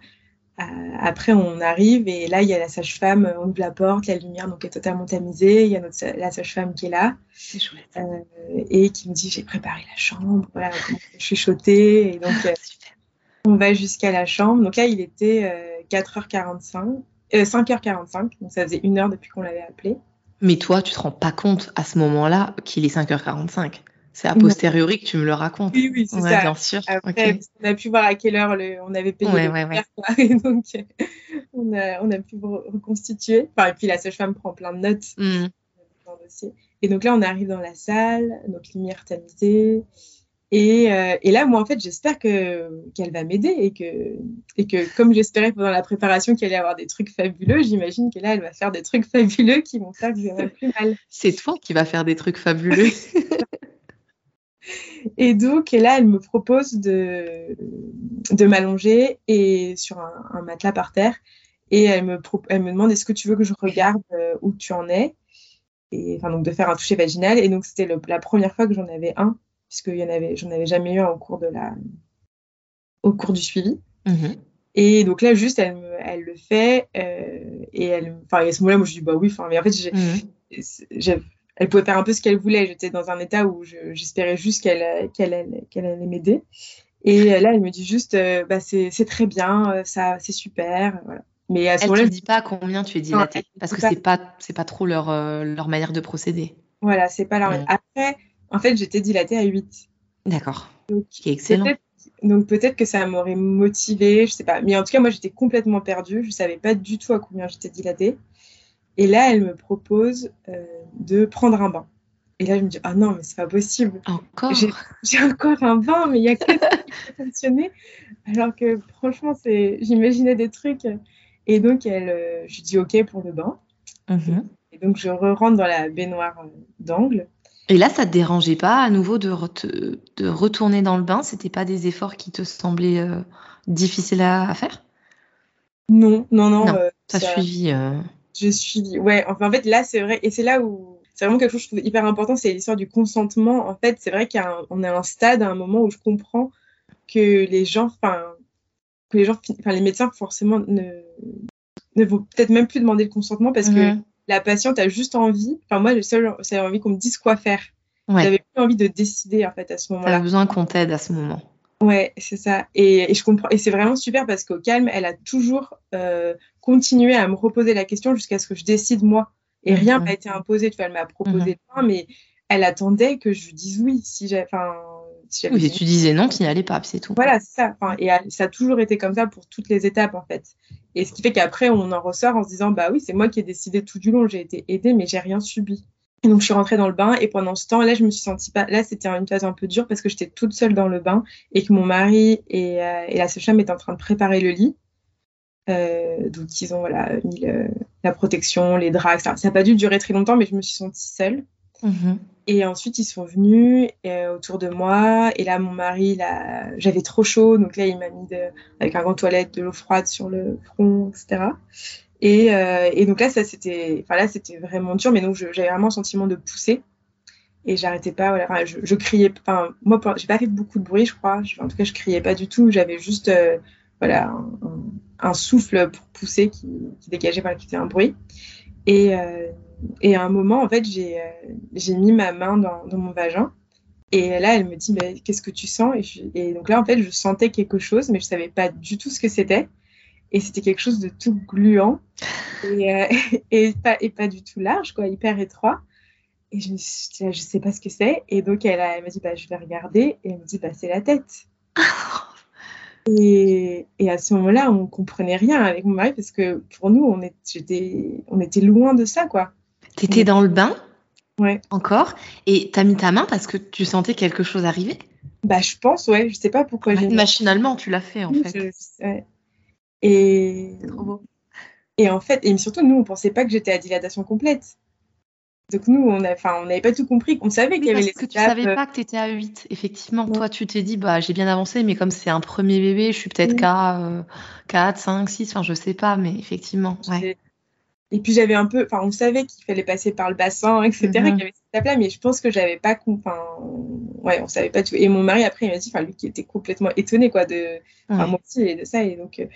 après, on arrive et là, il y a la sage-femme, on ouvre la porte, la lumière donc est totalement tamisée. Il y a notre, la sage-femme qui est là euh, et qui me dit j'ai préparé la chambre, voilà, je suis chotée et donc euh, on va jusqu'à la chambre. Donc là, il était 4h45, 5h45, donc ça faisait une heure depuis qu'on l'avait appelé. Mais toi, tu te rends pas compte à ce moment-là qu'il est 5h45 c'est a posteriori que tu me le racontes. Oui, oui, c'est ça. Bien sûr. Après, on a pu voir à quelle heure on avait payé ouais, ouais, et donc on a, on a pu reconstituer. Enfin, et puis la sage-femme prend plein de notes dans le dossier. Et donc là, on arrive dans la salle, donc lumière tamisée. Et, euh, et, là, moi, en fait, j'espère que qu'elle va m'aider et que et que comme j'espérais pendant la préparation qu'elle allait avoir des trucs fabuleux, j'imagine que là, elle va faire des trucs fabuleux qui vont faire que j'aurai plus mal. C'est toi qui va faire des trucs fabuleux. et donc, et là, elle me propose de de m'allonger et sur un, un, matelas par terre et elle me elle me demande est-ce que tu veux que je regarde euh, où tu en es? Et enfin donc de faire un toucher vaginal et donc c'était la première fois que j'en avais un puisque j'en avais jamais eu un au cours de la, au cours du suivi. Mm-hmm. Et donc là, juste, elle, elle le fait. Euh, et elle, enfin, à ce moment-là, moi, je dis, bah oui, enfin, mais en fait, mm-hmm. Elle pouvait faire un peu ce qu'elle voulait. J'étais dans un état où j'espérais juste qu'elle qu'elle qu'elle allait m'aider. Et là, elle me dit juste, euh, bah, c'est très bien, euh, ça, c'est super. Voilà. Mais à ce elle ne dit pas combien tu es dilatée, parce que c'est pas, c'est pas trop leur, leur manière de procéder. Voilà, c'est pas leur. Après, en fait, j'étais dilatée à 8. D'accord. Qui est excellent. donc peut-être que ça m'aurait motivée, je sais pas. Mais en tout cas, moi, j'étais complètement perdue. Je savais pas du tout à combien j'étais dilatée. Et là, elle me propose euh, de prendre un bain. Et là, je me dis, ah non, mais c'est pas possible. Encore J'ai encore un bain, mais il y a que ça qui peut fonctionner. Alors que franchement, j'imaginais des trucs. Et donc, elle, euh, je dis OK pour le bain. Mm-hmm. Et donc, je re-rentre dans la baignoire euh, d'angle. Et là, ça te dérangeait pas à nouveau de, de retourner dans le bain? C'était pas des efforts qui te semblaient euh, difficiles à, faire? Non, non, non. non euh, as suivi. Je suis. Ouais, enfin, en fait, là, c'est vrai. Et c'est là où. C'est vraiment quelque chose que je trouve hyper important, c'est l'histoire du consentement. En fait, c'est vrai qu'on est à un stade, à un moment où je comprends que les gens, enfin, que les gens, enfin, les médecins, forcément, ne, ne vont peut-être même plus demander le consentement parce que mhm la patiente a juste envie, enfin moi j'ai envie qu'on me dise quoi faire. J'avais plus envie de décider en fait à ce moment-là. T'as besoin qu'on t'aide à ce moment. Ouais, c'est ça. Et, je comprends. Et c'est vraiment super parce qu'au calme, elle a toujours euh, continué à me reposer la question jusqu'à ce que je décide moi. Et mhm. rien n'a été imposé. Tu vois, elle m'a proposé mmh. mais elle attendait que je dise oui. Si j'ai, enfin, si oui, tu disais non, tu n'y allais pas, c'est tout. Voilà, c'est ça. Enfin, et ça a toujours été comme ça pour toutes les étapes en fait. Et ce qui fait qu'après, on en ressort en se disant, bah oui, c'est moi qui ai décidé tout du long, j'ai été aidée, mais j'ai rien subi. Et donc, je suis rentrée dans le bain et pendant ce temps, là, je me suis sentie pas. Là, c'était une phase un peu dure parce que j'étais toute seule dans le bain et que mon mari et, euh, et la sage-femme étaient en train de préparer le lit. Euh, donc, ils ont voilà, mis la protection, les draps, Ça n'a pas dû durer très longtemps, mais je me suis sentie seule. Mm-hmm. Et ensuite, ils sont venus euh, autour de moi. Et là, mon mari, j'avais trop chaud. Donc là, il m'a mis de, avec un gant toilette de l'eau froide sur le front, etc. Et, euh, et donc là, ça c'était, enfin là, c'était vraiment dur. Mais donc, j'avais vraiment un sentiment de pousser. Et j'arrêtais pas. Voilà, enfin, je, criais. Enfin, moi, j'ai pas fait beaucoup de bruit, je crois. en tout cas, je criais pas du tout. J'avais juste, euh, voilà, un, souffle pour pousser qui, dégageait, enfin, qui faisait un bruit. Et euh, et à un moment, en fait, j'ai euh, mis ma main dans, mon vagin. Et là, elle me dit, mais qu'est-ce que tu sens? Et, donc là, en fait, je sentais quelque chose, mais je savais pas du tout ce que c'était. Et c'était quelque chose de tout gluant et, euh, et, pas, et pas du tout large, quoi, hyper étroit. Et je me suis dit, je sais pas ce que c'est. Et donc, elle, elle m'a dit, bah, je vais regarder. Et elle me dit, bah, c'est la tête. Et, et, à ce moment-là, on comprenait rien avec mon mari parce que pour nous, on, était, on était loin de ça, quoi. T'étais dans le bain Ouais. Encore Et t'as mis ta main parce que tu sentais quelque chose arriver? Bah, je pense, ouais. Je sais pas pourquoi. machinalement, tu l'as fait, en fait. Et... trop beau. Et en fait, et surtout, nous, on pensait pas que j'étais à dilatation complète. Donc nous, on n'avait pas tout compris. On savait qu'il y avait les que tu savais pas que tu étais à 8. Effectivement, toi, tu t'es dit, bah, j'ai bien avancé, mais comme c'est un premier bébé, je suis peut-être qu'à 4, 5, 6, enfin, je sais pas, mais effectivement. Ouais. Et puis j'avais un peu, enfin, on savait qu'il fallait passer par le bassin, etc., qu'il y avait cette étape-là, mais je pense que j'avais pas, enfin, ouais, on savait pas tout. Et mon mari après, il m'a dit, enfin, lui qui était complètement étonné, quoi, de, enfin, moi aussi, et de ça, et donc. Euh,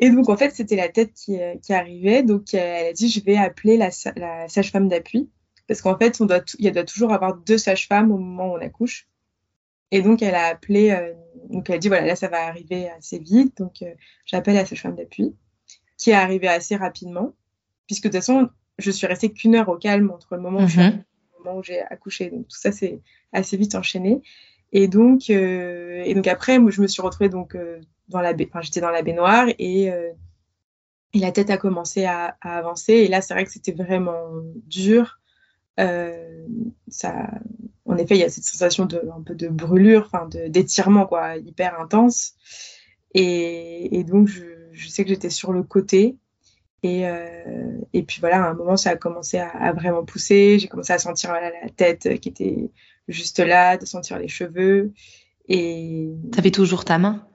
et donc, en fait, c'était la tête qui, euh, qui, arrivait. Donc, elle a dit, je vais appeler la, la sage-femme d'appui. Parce qu'en fait, on doit, il doit toujours avoir deux sages-femmes au moment où on accouche. Et donc, elle a appelé, euh, donc elle a dit, voilà, là, ça va arriver assez vite. Donc, j'appelle la sage-femme d'appui, qui est arrivée assez rapidement puisque de toute façon, je suis restée qu'une heure au calme entre le moment où mhm. j'ai accouché. Donc tout ça, c'est assez vite enchaîné. Et donc, euh, et donc après, moi, je me suis retrouvée donc euh, la, j'étais dans la baignoire et, euh, la tête a commencé à, avancer. Et là, c'est vrai que c'était vraiment dur. ça, en effet, il y a cette sensation de un peu de brûlure, enfin d'étirement quoi, hyper intense. Et, donc je, sais que j'étais sur le côté. Et, euh, et puis voilà, à un moment, ça a commencé à, vraiment pousser. J'ai commencé à sentir la tête qui était juste là, de sentir les cheveux. Et t'avais toujours ta main?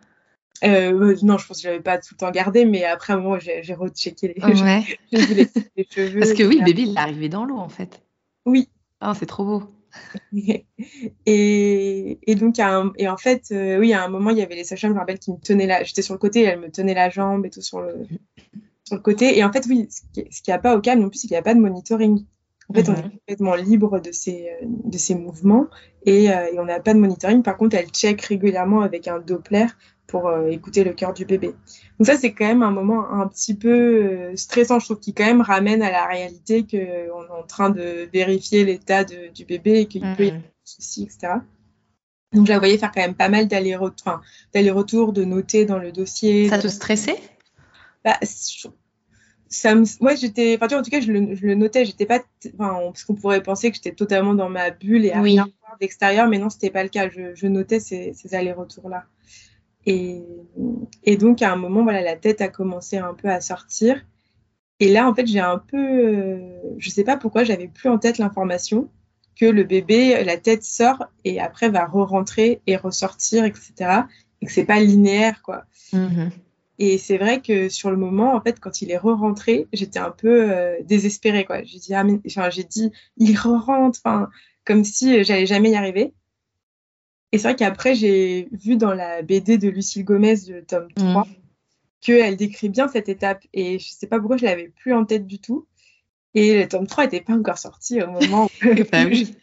Euh, non, je pense que je l'avais pas tout le temps gardé, mais après un moment, j'ai rechecké les, ouais. les, les, cheveux. Parce que oui, le bébé, il est arrivé dans l'eau, en fait. Oui. Oh, c'est trop beau. et, et, donc, un, et en fait, euh, oui, à un moment, il y avait les sages-femmes, je me rappelle, qui me tenaient là. J'étais sur le côté, elles me tenaient la jambe et tout sur le, sur le côté. Et en fait, oui, ce qu'il n'y a pas au calme non plus, c'est qu'il n'y a pas de monitoring. En fait, on est mhm. complètement libre de ces, euh, de ces mouvements et, euh, et on n'a pas de monitoring. Par contre, elle check régulièrement avec un Doppler pour euh, écouter le cœur du bébé. Donc ça, c'est quand même un moment un petit peu stressant, je trouve, qui quand même ramène à la réalité qu'on est en train de vérifier l'état du bébé et qu'il peut y avoir des soucis, etc. Donc je la voyais faire quand même pas mal d'allers-retours, enfin, de noter dans le dossier. Ça te stressait? Bah, ça me, moi j'étais, enfin, en tout cas je le, je le notais, j'étais pas, enfin, parce qu'on pourrait penser que j'étais totalement dans ma bulle et à rien voir d'extérieur, mais non, c'était pas le cas. Je, je notais ces, ces allers-retours là. Et, et donc à un moment, voilà, la tête a commencé un peu à sortir. Et là, en fait, j'ai un peu, euh, je sais pas pourquoi, j'avais plus en tête l'information que le bébé, la tête sort et après va re-rentrer et ressortir, etc. Et que c'est pas linéaire, quoi. Mm-hmm. Et c'est vrai que sur le moment, en fait, quand il est re-rentré, j'étais un peu euh, désespérée, quoi. J'ai dit, ah, enfin, j'ai dit, il re-rentre, enfin, comme si j'allais jamais y arriver. Et c'est vrai qu'après, j'ai vu dans la BD de Lucille Gomez, de tome 3, mmh. qu'elle décrit bien cette étape. Et je sais pas pourquoi je l'avais plus en tête du tout. Et le tome 3 n'était pas encore sorti au moment où bah il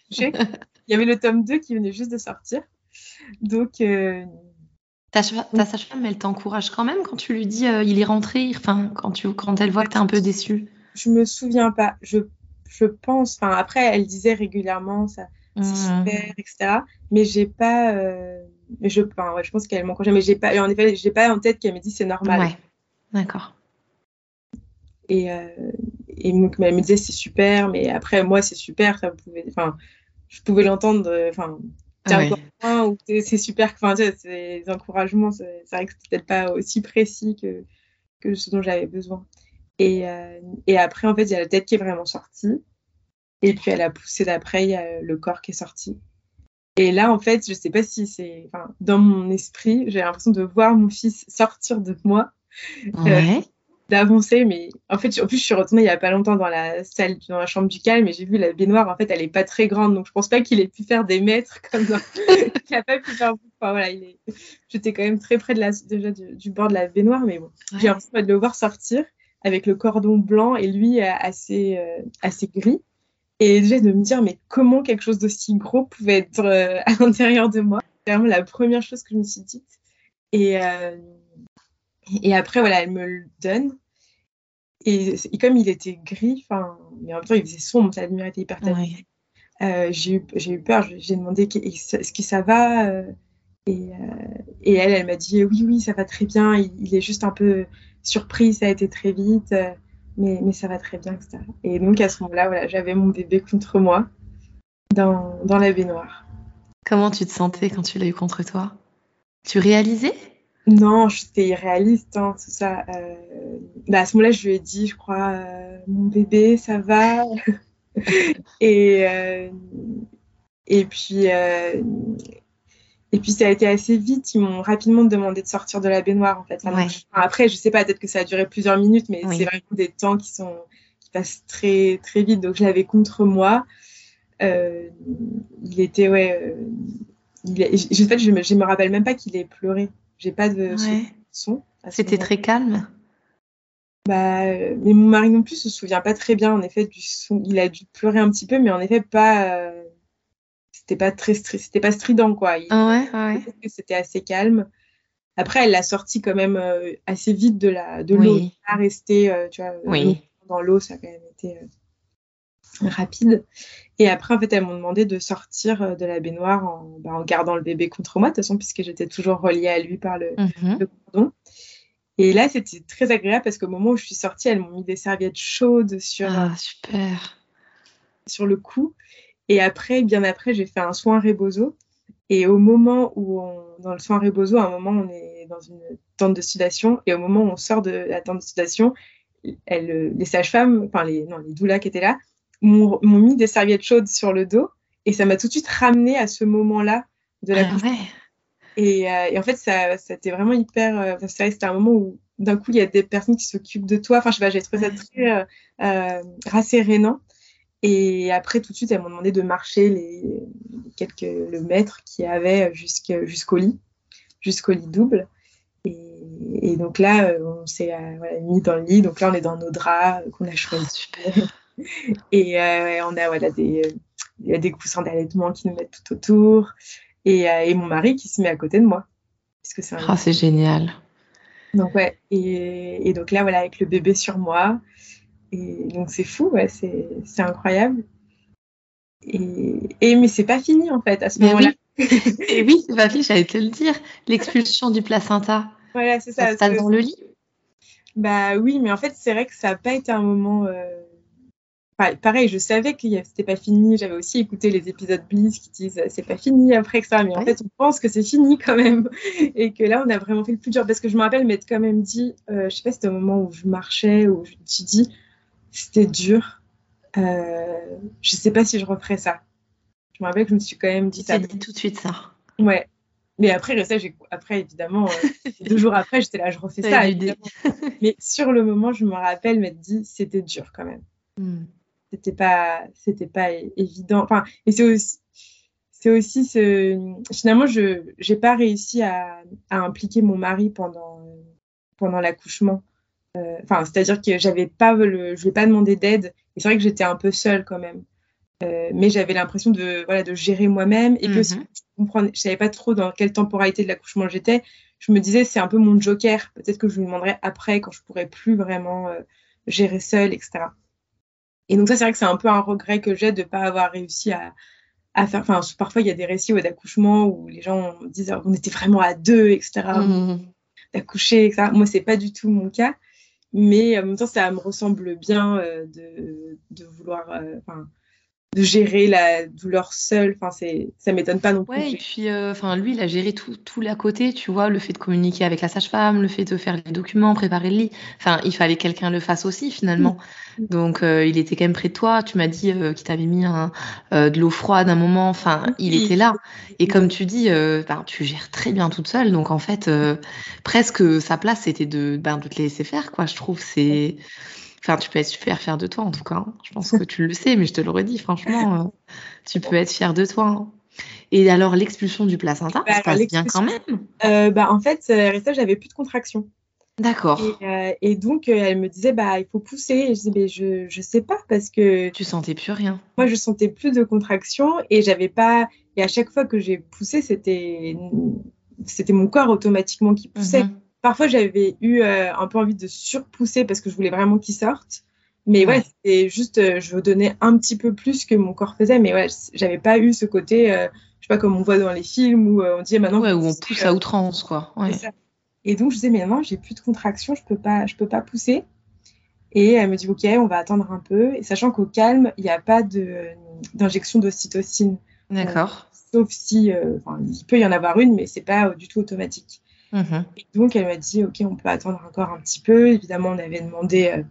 y avait le tome 2 qui venait juste de sortir. Donc, euh, ta, sage-femme, elle t'encourage quand même quand tu lui dis euh, il est rentré, enfin, quand, tu, quand elle voit que tu es un peu déçue Je me souviens pas. Je, je pense, enfin, après, elle disait régulièrement ça, c'est mmh. super, etc. Mais j'ai pas. Euh, je, enfin, ouais, je pense qu'elle m'encourage, mais j'ai pas, en effet, j'ai pas en tête qu'elle me dit c'est normal. Ouais, d'accord. Et, euh, et donc, elle me disait c'est super, mais après, moi, c'est super, ça pouvait, enfin, je pouvais l'entendre, enfin, c'est super, enfin, ces encouragements, c'est vrai que c'est peut-être pas aussi précis que, que ce dont j'avais besoin. Et, euh, et, après, en fait, il y a la tête qui est vraiment sortie. Et puis, elle a poussé d'après, il y a le corps qui est sorti. Et là, en fait, je sais pas si c'est, enfin, dans mon esprit, j'ai l'impression de voir mon fils sortir de moi. Euh, ouais d'avancer. Mais en fait, en plus, je suis retournée il y a pas longtemps dans la salle, dans la chambre du calme, et j'ai vu la baignoire. En fait, elle est pas très grande, donc je pense pas qu'il ait pu faire des mètres comme ça. il a pas pu faire. Enfin, voilà, il est... j'étais quand même très près de la, déjà du, bord de la baignoire, mais bon, j'ai l'impression de le voir sortir avec le cordon blanc et lui euh, assez, euh, assez gris. Et déjà de me dire, mais comment quelque chose d'aussi gros pouvait être euh, à l'intérieur de moi? C'est vraiment la première chose que je me suis dite. Et, et après, voilà, elle me le donne. Et, comme il était gris, enfin, mais en même temps, il faisait sombre, sa lumière était hyper tamisée. Euh, j'ai eu, eu, peur, j'ai demandé est-ce que ça va euh, et, euh, et, elle, elle m'a dit oui, oui, ça va très bien. Il, est juste un peu surpris, ça a été très vite, mais, mais ça va très bien, etc. Et donc à ce moment-là, voilà, j'avais mon bébé contre moi dans, dans la baignoire. Comment tu te sentais quand tu l'as eu contre toi? Tu réalisais? Non, j'étais irréaliste, hein, c'est ça. Euh, bah à ce moment-là, je lui ai dit, je crois, euh, mon bébé, ça va? et, euh, et puis, et puis ça a été assez vite. Ils m'ont rapidement demandé de sortir de la baignoire, en fait. après, je sais pas, peut-être que ça a duré plusieurs minutes, mais c'est vraiment des temps qui sont qui passent très très vite. Donc je l'avais contre moi. il était ouais. Il, en fait, je me, je me rappelle même pas qu'il ait pleuré. J'ai pas de son. C'était très calme. Bah, mais mon mari non plus se souvient pas très bien en effet du son. Il a dû pleurer un petit peu, mais en effet pas. Euh, c'était pas très c'était pas strident quoi. Ah ouais, ouais. C'était assez calme. Après, elle l'a sorti quand même euh, assez vite de la de l'eau. Oui. Pas resté, euh, tu vois, dans l'eau, ça a quand même été rapide. Et après, en fait, elles m'ont demandé de sortir euh, de la baignoire en, bah, en, gardant le bébé contre moi, de toute façon, puisque j'étais toujours reliée à lui par le, mhm. cordon. Et là, c'était très agréable parce qu'au moment où je suis sortie, elles m'ont mis des serviettes chaudes sur. Ah, super. sur le cou. Et après, bien après, j'ai fait un soin rebozo. Et au moment où on, dans le soin rebozo, à un moment, on est dans une tente de sudation. Et au moment où on sort de la tente de sudation, elle, les sages-femmes, enfin les, non, les doulas qui étaient là, m'ont mis des serviettes chaudes sur le dos. Et ça m'a tout de suite ramené à ce moment-là de la ah, ouais. et, euh, et, en fait, ça, c'était vraiment hyper. Euh, c'était un moment où d'un coup, il y a des personnes qui s'occupent de toi. Enfin, je sais pas, j'ai trouvé ça très euh, euh, rassérénant. Et après, tout de suite, elles m'ont demandé de marcher les, quelques le mètre qu'il y avait jusqu'au lit, jusqu'au lit double. Et, et, donc là, on s'est euh, voilà, mis dans le lit. Donc là, on est dans nos draps qu'on a choisis. Oh, et euh, on a voilà, des, il y a des coussins d'allaitement qui nous mettent tout autour. Et, euh, et, mon mari qui se met à côté de moi. C'est oh, c'est génial. Donc ouais, et, et, donc là, voilà, avec le bébé sur moi. Et donc c'est fou, ouais, c'est incroyable. Et, et mais c'est pas fini en fait à ce moment-là. Oui. et oui, c'est pas fini, j'allais te le dire. L'expulsion du placenta. Voilà, c'est ça. Ça se passe dans le lit? Bah oui, mais en fait, c'est vrai que ça n'a pas été un moment. Euh... Enfin, pareil, je savais que c'était pas fini. J'avais aussi écouté les épisodes Bliss qui disent c'est pas fini après que ça, mais en fait, on pense que c'est fini quand même. Et que là, on a vraiment fait le plus dur. Parce que je me rappelle m'être quand même dit, euh, je sais pas, c'était au moment où je marchais, où je me suis dit, c'était dur. Euh, je sais pas si je referais ça. Je me rappelle que je me suis quand même dit ça. dit tout de suite ça. Ouais. Mais après, ça, après évidemment, euh, deux jours après, j'étais là, je refais ça. Mais sur le moment, je me rappelle m'être dit, c'était dur quand même. Mm. C'était pas, c'était pas évident. Enfin, et c'est aussi, c'est aussi ce. Finalement, je n'ai pas réussi à, à, impliquer mon mari pendant, pendant l'accouchement. Euh, enfin, c'est-à-dire que j'avais pas le, je lui ai pas demandé d'aide. Et c'est vrai que j'étais un peu seule quand même. Euh, mais j'avais l'impression de, voilà, de gérer moi-même. Et aussi, mhm. je comprenais, je savais pas trop dans quelle temporalité de l'accouchement j'étais. Je me disais, c'est un peu mon joker. Peut-être que je lui demanderai après, quand je pourrais plus vraiment euh, gérer seule, etc. Et donc ça, c'est vrai que c'est un peu un regret que j'ai de pas avoir réussi à, à faire. Enfin, parfois, il y a des récits d'accouchement où les gens disent, on était vraiment à deux, etc. Mhm. D'accoucher, etc. Moi, c'est pas du tout mon cas mais en même temps ça me ressemble bien euh, de, de, vouloir euh, de gérer la douleur seule. Enfin, c'est, ça m'étonne pas non plus. Ouais, et puis, euh, enfin, lui, il a géré tout, tout l'à côté, tu vois, le fait de communiquer avec la sage-femme, le fait de faire les documents, préparer le lit. Enfin, il fallait que quelqu'un le fasse aussi, finalement. Mmh. Donc, euh, il était quand même près de toi. Tu m'as dit euh, qu'il t'avait mis un, euh, de l'eau froide un moment. Enfin, il était là. Et comme tu dis, ben, tu gères très bien toute seule. Donc, en fait, presque sa place, c'était de, ben, de te laisser faire, quoi. Je trouve, c'est. Enfin, tu peux être super fier de toi, en tout cas. Hein. Je pense que tu le sais, mais je te l'aurais dit, franchement, euh, tu peux être fier de toi. Hein. Et alors, l'expulsion du placenta, bah, ça se passe bien quand même? euh, bah, En fait, euh, Rita, j'avais plus de contraction. D'accord. Et, euh, et, donc, euh, elle me disait, bah, il faut pousser. Et je disais, mais je, je sais pas parce que. Tu sentais plus rien. Moi, je sentais plus de contraction et j'avais pas. Et à chaque fois que j'ai poussé, c'était, c'était mon corps automatiquement qui poussait. Mm-hmm. Parfois, j'avais eu euh, un peu envie de surpousser parce que je voulais vraiment qu'il sorte. Mais ouais, ouais c'était juste, euh, je donnais un petit peu plus que mon corps faisait. Mais ouais, j'avais pas eu ce côté, euh, je sais pas, comme on voit dans les films où on dit maintenant. Ouais, où on pousse à outrance, quoi. Ouais. Et donc, je disais, mais non, j'ai plus de contraction, je peux pas, je peux pas pousser. Et elle me dit, OK, on va attendre un peu. Et sachant qu'au calme, il n'y a pas d'injection d'ocytocine. D'accord. sauf si, il peut y en avoir une, mais c'est pas du tout automatique. Mmh. Et donc, elle m'a dit, OK, on peut attendre encore un petit peu. Évidemment, on avait demandé euh,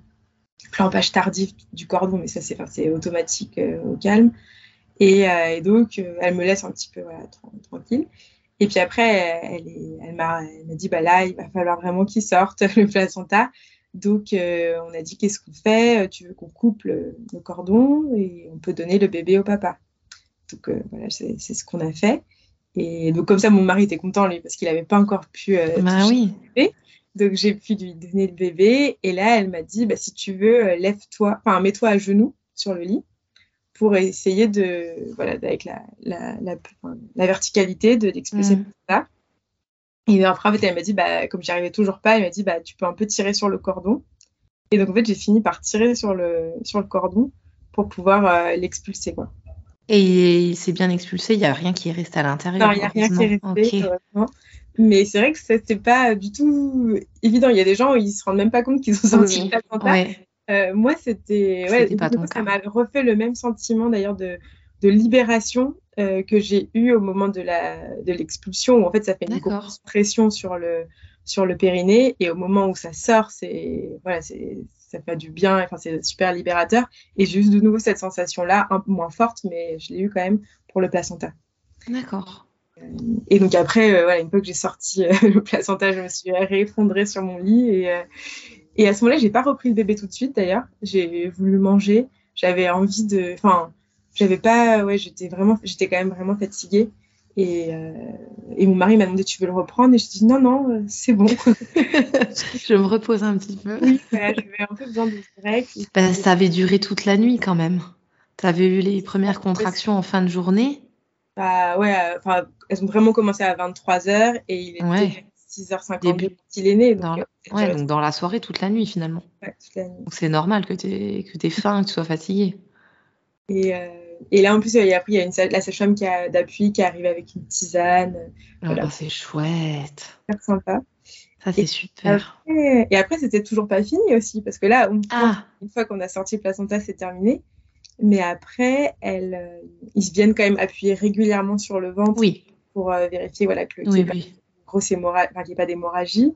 clampage tardif du cordon, mais ça, c'est automatique euh, au calme. Et, euh, donc, euh, elle me laisse un petit peu tranquille. Et puis après, elle, m'a dit, bah là, il va falloir vraiment qu'il sorte le placenta. Donc, on a dit, qu'est-ce qu'on fait? Tu veux qu'on coupe le, cordon et on peut donner le bébé au papa. Donc, voilà, c'est ce qu'on a fait. Et donc, comme ça, mon mari était content, lui, parce qu'il n'avait pas encore pu euh, bah, oui. le bébé. Donc, j'ai pu lui donner le bébé. Et là, elle m'a dit, bah, si tu veux, euh, lève-toi, enfin, mets-toi à genoux sur le lit pour essayer de, voilà, avec la, la, la, la verticalité, de d'expulser mmh. ça. Et après, en fait, elle m'a dit, bah, comme j'y arrivais toujours pas, elle m'a dit, bah, tu peux un peu tirer sur le cordon. Et donc, en fait, j'ai fini par tirer sur le, sur le cordon pour pouvoir euh, l'expulser, quoi. Et il s'est bien expulsé, il n'y a rien qui est resté à l'intérieur. Non, il n'y a rien qui est resté, okay. Mais c'est vrai que c'était pas du tout évident. Il y a des gens, ils se rendent même pas compte qu'ils ont sorti oui. Ouais. Euh, moi, c'était. Ouais, ça m'a refait le même sentiment d'ailleurs de, de libération euh, que j'ai eu au moment de l'expulsion, de où en fait ça fait une grosse pression sur le, sur le périnée. Et au moment où ça sort, c'est voilà, ça fait du bien, enfin, c'est super libérateur. Et j'ai juste de nouveau cette sensation-là, un peu moins forte, mais je l'ai eu quand même pour le placenta. D'accord. Et donc après, euh, voilà, une fois que j'ai sorti le placenta, je me suis réeffondrée sur mon lit et, et à ce moment-là, j'ai pas repris le bébé tout de suite d'ailleurs. J'ai voulu manger. J'avais envie de. Enfin, j'avais pas. Ouais, j'étais vraiment. J'étais quand même vraiment fatiguée. Et, euh... et mon mari m'a demandé Tu veux le reprendre? Et je dis Non, non, euh, c'est bon. je me repose un petit peu. Oui, j'avais un peu besoin de break. Ça avait duré toute la nuit quand même. Tu avais eu les premières contractions en fin de journée? Bah ouais, enfin, elles ont vraiment commencé à 23h et il était ouais. 6h50 il est né. Donc, dans, ouais, donc dans la soirée, toute la nuit finalement. Ouais, toute la nuit. Donc c'est normal que tu aies, que aies faim, que tu sois fatigué. Et, euh, et, là, en plus, il y a, il y a une, la sage-femme d'appui qui arrive avec une tisane. Oh, voilà. c'est chouette. Super sympa. Ça, c'est super. Après, et après, c'était toujours pas fini aussi, parce que là, on, ah. une fois qu'on a sorti le placenta, c'est terminé. Mais après, elles, euh, ils viennent quand même appuyer régulièrement sur le ventre oui. pour euh, vérifier voilà, que oui, enfin, qu'il n'y ait pas d'hémorragie.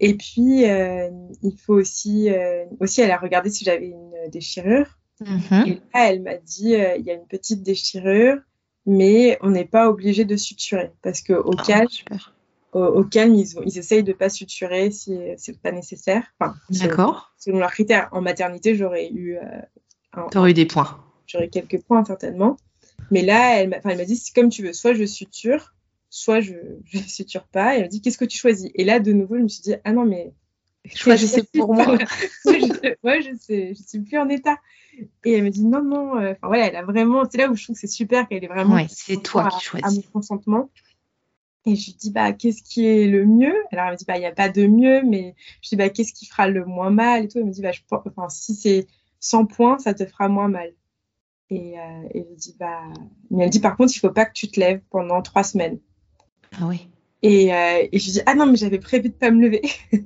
Et puis, euh, il faut aussi, euh, aussi, elle a regardé si j'avais une déchirure. Mm-hmm. Et là, elle m'a dit, euh, il y a une petite déchirure, mais on n'est pas obligé de suturer parce qu'au Ah, calme, au, au calme, ils, ils essayent de pas suturer si c'est pas nécessaire. Enfin, D'accord. selon leurs critères. En maternité, j'aurais eu, euh, un- Tu aurais eu des points. j'aurais quelques points certainement. Mais là, elle m'a elle m'a dit, c'est comme tu veux, soit je suture, soit je ne suture pas. Et elle m'a dit, qu'est-ce que tu choisis? Et là, de nouveau, je me suis dit, ah non, mais Choisissez pour moi. je, ouais, je sais, je suis plus en état. Et elle me dit, non, non, euh, enfin voilà, elle a vraiment, c'est là où je trouve que c'est super qu'elle est vraiment. Ouais, c'est toi à, qui à choisis. mon consentement. Et je lui dis, bah, qu'est-ce qui est le mieux? Alors, elle me dit, bah, il n'y a pas de mieux, mais je dis, bah, qu'est-ce qui fera le moins mal et tout. Elle me dit, bah, je, pense- enfin, si c'est 100 points, ça te fera moins mal. Et, euh, et je dis, bah, mais elle dit, par contre, il faut pas que tu te lèves pendant trois semaines. Ah oui. Et, euh, et je lui dis, ah non, mais j'avais prévu de pas me lever.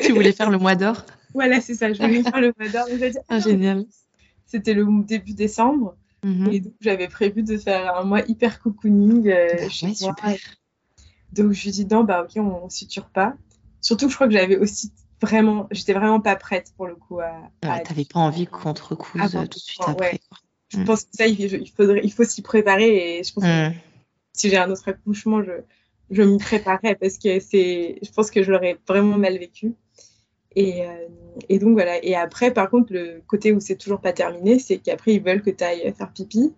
tu voulais faire le mois d'or voilà, c'est ça, je voulais faire le mois d'or. Dit, Ah, non, génial. C'était le début décembre. Mhm. Et donc, j'avais prévu de faire un mois hyper cocooning euh, Ah chez ouais, moi. super. Donc, je lui dis, non, bah, ok, on, suture pas. Surtout que je crois que j'avais aussi vraiment, j'étais vraiment pas prête pour le coup à. à- Ouais, T'avais pas envie qu'on te recouse euh, tout, de suite ouais. après. quoi. je Mm. pense que ça, il, il faudrait, il faut s'y préparer. Et je pense que Mm. si j'ai un autre accouchement, je, je m'y préparerais parce que c'est, je pense que je l'aurais vraiment mal vécu. Et, euh, et donc voilà. Et après, par contre, le côté où c'est toujours pas terminé, c'est qu'après, ils veulent que tu ailles faire pipi.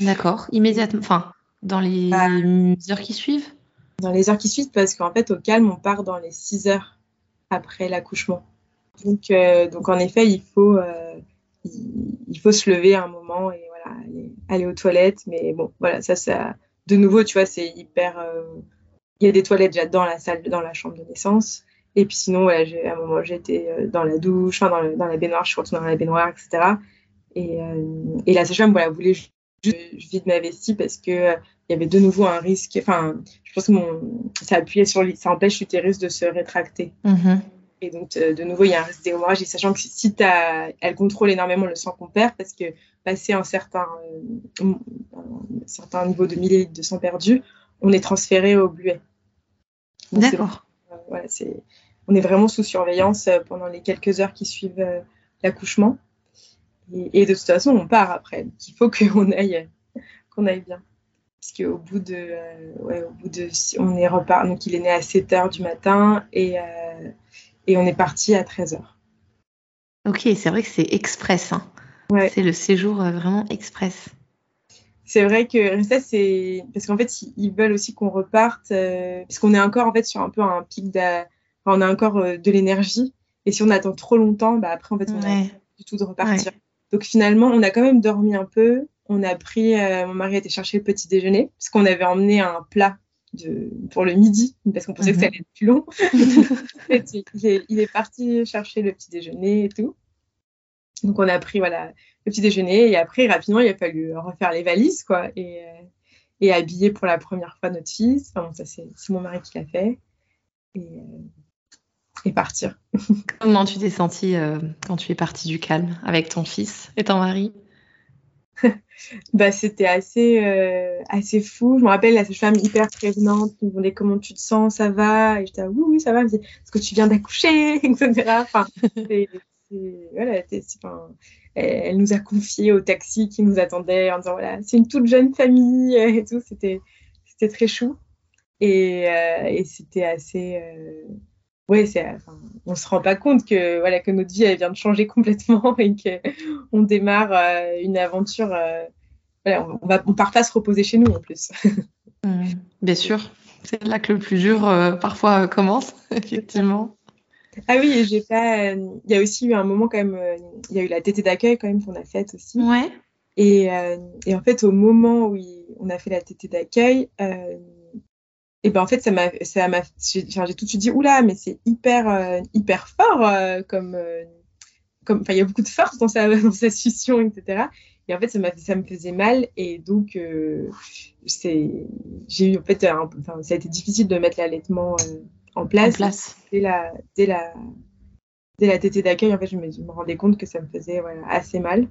D'accord. Immédiatement. Enfin, dans les Bah. heures qui suivent? Dans les heures qui suivent parce qu'en fait, au calme, on part dans les 6 heures après l'accouchement. Donc, euh, donc, en effet, il faut, euh, il, il faut se lever un moment et voilà, aller, aller aux toilettes. Mais bon, voilà, ça, ça, de nouveau, tu vois, c'est hyper. euh, il y a des toilettes déjà dans la salle, dans la chambre de naissance. Et puis sinon, voilà, à un moment, j'étais euh, dans la douche, enfin, dans, la baignoire, je suis retournée dans la baignoire, etc. Et, euh, et la sage-femme, voilà, voulait juste je vide ma vestie parce que euh, il y avait de nouveau un risque. Enfin, je pense que ça appuyait sur, ça empêche l'utérus de se rétracter. Mhm. Et donc, euh, de nouveau, il y a un risque d'hémorragie, sachant que si elle contrôle énormément le sang qu'on perd, parce que passer un certain, euh, un certain niveau de millilitres de sang perdu, on est transféré au c'est- D'accord. euh, voilà, on est vraiment sous surveillance euh, pendant les quelques heures qui suivent l'accouchement. Et, et de toute façon, on part après. Donc, il faut qu'on aille, qu'on aille bien. Parce qu'au bout de, ouais, au bout de, on est repart. Donc, il est né à 7 heures du matin et, et on est parti à 13 heures. Ok, c'est vrai que c'est express. hein. Ouais. C'est le séjour euh, vraiment express. C'est vrai que ça, c'est parce qu'en fait, ils- veulent aussi qu'on reparte, euh, parce qu'on est encore en fait sur un peu un pic enfin, on a encore euh, de l'énergie. Et si on attend trop longtemps, bah après, en fait, on a Ouais. du tout de repartir. Donc finalement, on a quand même dormi un peu. On a pris, mon mari a été chercher le petit déjeuner, parce qu'on avait emmené un plat de, pour le midi, parce qu'on pensait que ça Mhm. allait être plus long. Il, est, il est parti chercher le petit déjeuner et tout. Donc on a pris voilà, le petit déjeuner et après, rapidement, il a fallu refaire les valises, quoi, et, euh, et habiller pour la première fois notre fils. Enfin, bon, ça, c'est mon mari qui l'a fait. Et, euh, et partir. Comment tu t'es sentie quand tu es partie du calme avec ton fils et ton mari? bah, c'était assez, euh, assez fou. Je me rappelle la femme hyper prévenante qui me demandait comment tu te sens, ça va? Et j'étais oui, oui, ça va. Elle est-ce que tu viens d'accoucher, etc. Enfin, voilà, elle, nous a confié au taxi qui nous attendait en disant voilà, c'est une toute jeune famille et tout. C'était, c'était très chou. Et, euh, et c'était assez. Euh, ouais, enfin, on se rend pas compte que voilà que notre vie elle vient de changer complètement et que on démarre euh, une aventure. Euh, voilà, on, va, on part pas se reposer chez nous en plus. Mmh, bien sûr, c'est là que le plus dur euh, parfois commence, effectivement. Ah oui, j'ai pas. Il y a aussi eu un moment quand même. Il y a eu la tétée d'accueil quand même qu'on a faite aussi. Ouais. Et, et, en fait, au moment où on a fait la tétée d'accueil, et ben en fait ça m'a ça m'a j'ai tout de suite dit oula mais c'est hyper euh, hyper fort euh, comme euh, comme enfin il y a beaucoup de force dans sa dans sa succion etc et en fait ça m'a ça me faisait mal. Et donc c'est j'ai eu en fait enfin ça a été difficile de mettre l'allaitement en place, en place. dès la dès la dès la tétée d'accueil en fait je me, je me, rendais compte que ça me faisait voilà, assez mal.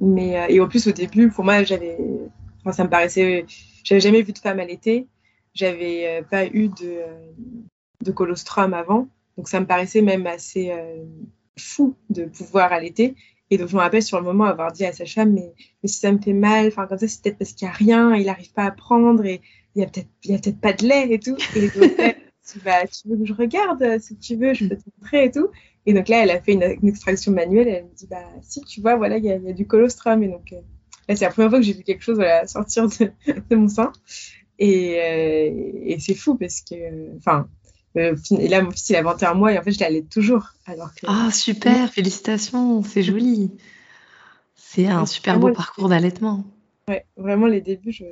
Mais et en plus au début pour moi j'avais enfin ça me paraissait j'avais jamais vu de femme allaiter j'avais euh, pas eu de, euh, de colostrum avant, donc ça me paraissait même assez euh, fou de pouvoir allaiter. Et donc, je me rappelle sur le moment avoir dit à sa femme, mais, mais si ça me fait mal, enfin, comme ça, c'est peut-être parce qu'il n'y a rien, il n'arrive pas à prendre et il n'y a peut-être peut pas de lait et tout. Et donc, tu, vas, tu veux que je regarde, si tu veux, je peux te montrer et tout. Et donc là, elle a fait une, extraction manuelle. elle me dit, bah, si, tu vois, voilà, il y, y, a du colostrum. Et donc, là, c'est la première fois que j'ai vu quelque chose voilà, sortir de, de mon sein. Et, euh, et c'est fou parce que, enfin, euh, et là, mon fils, il a 21 mois et en fait, je l'allais toujours. Alors Ah, super, félicitations, c'est joli. C'est un super beau parcours d'allaitement. Ouais, vraiment, les débuts, je...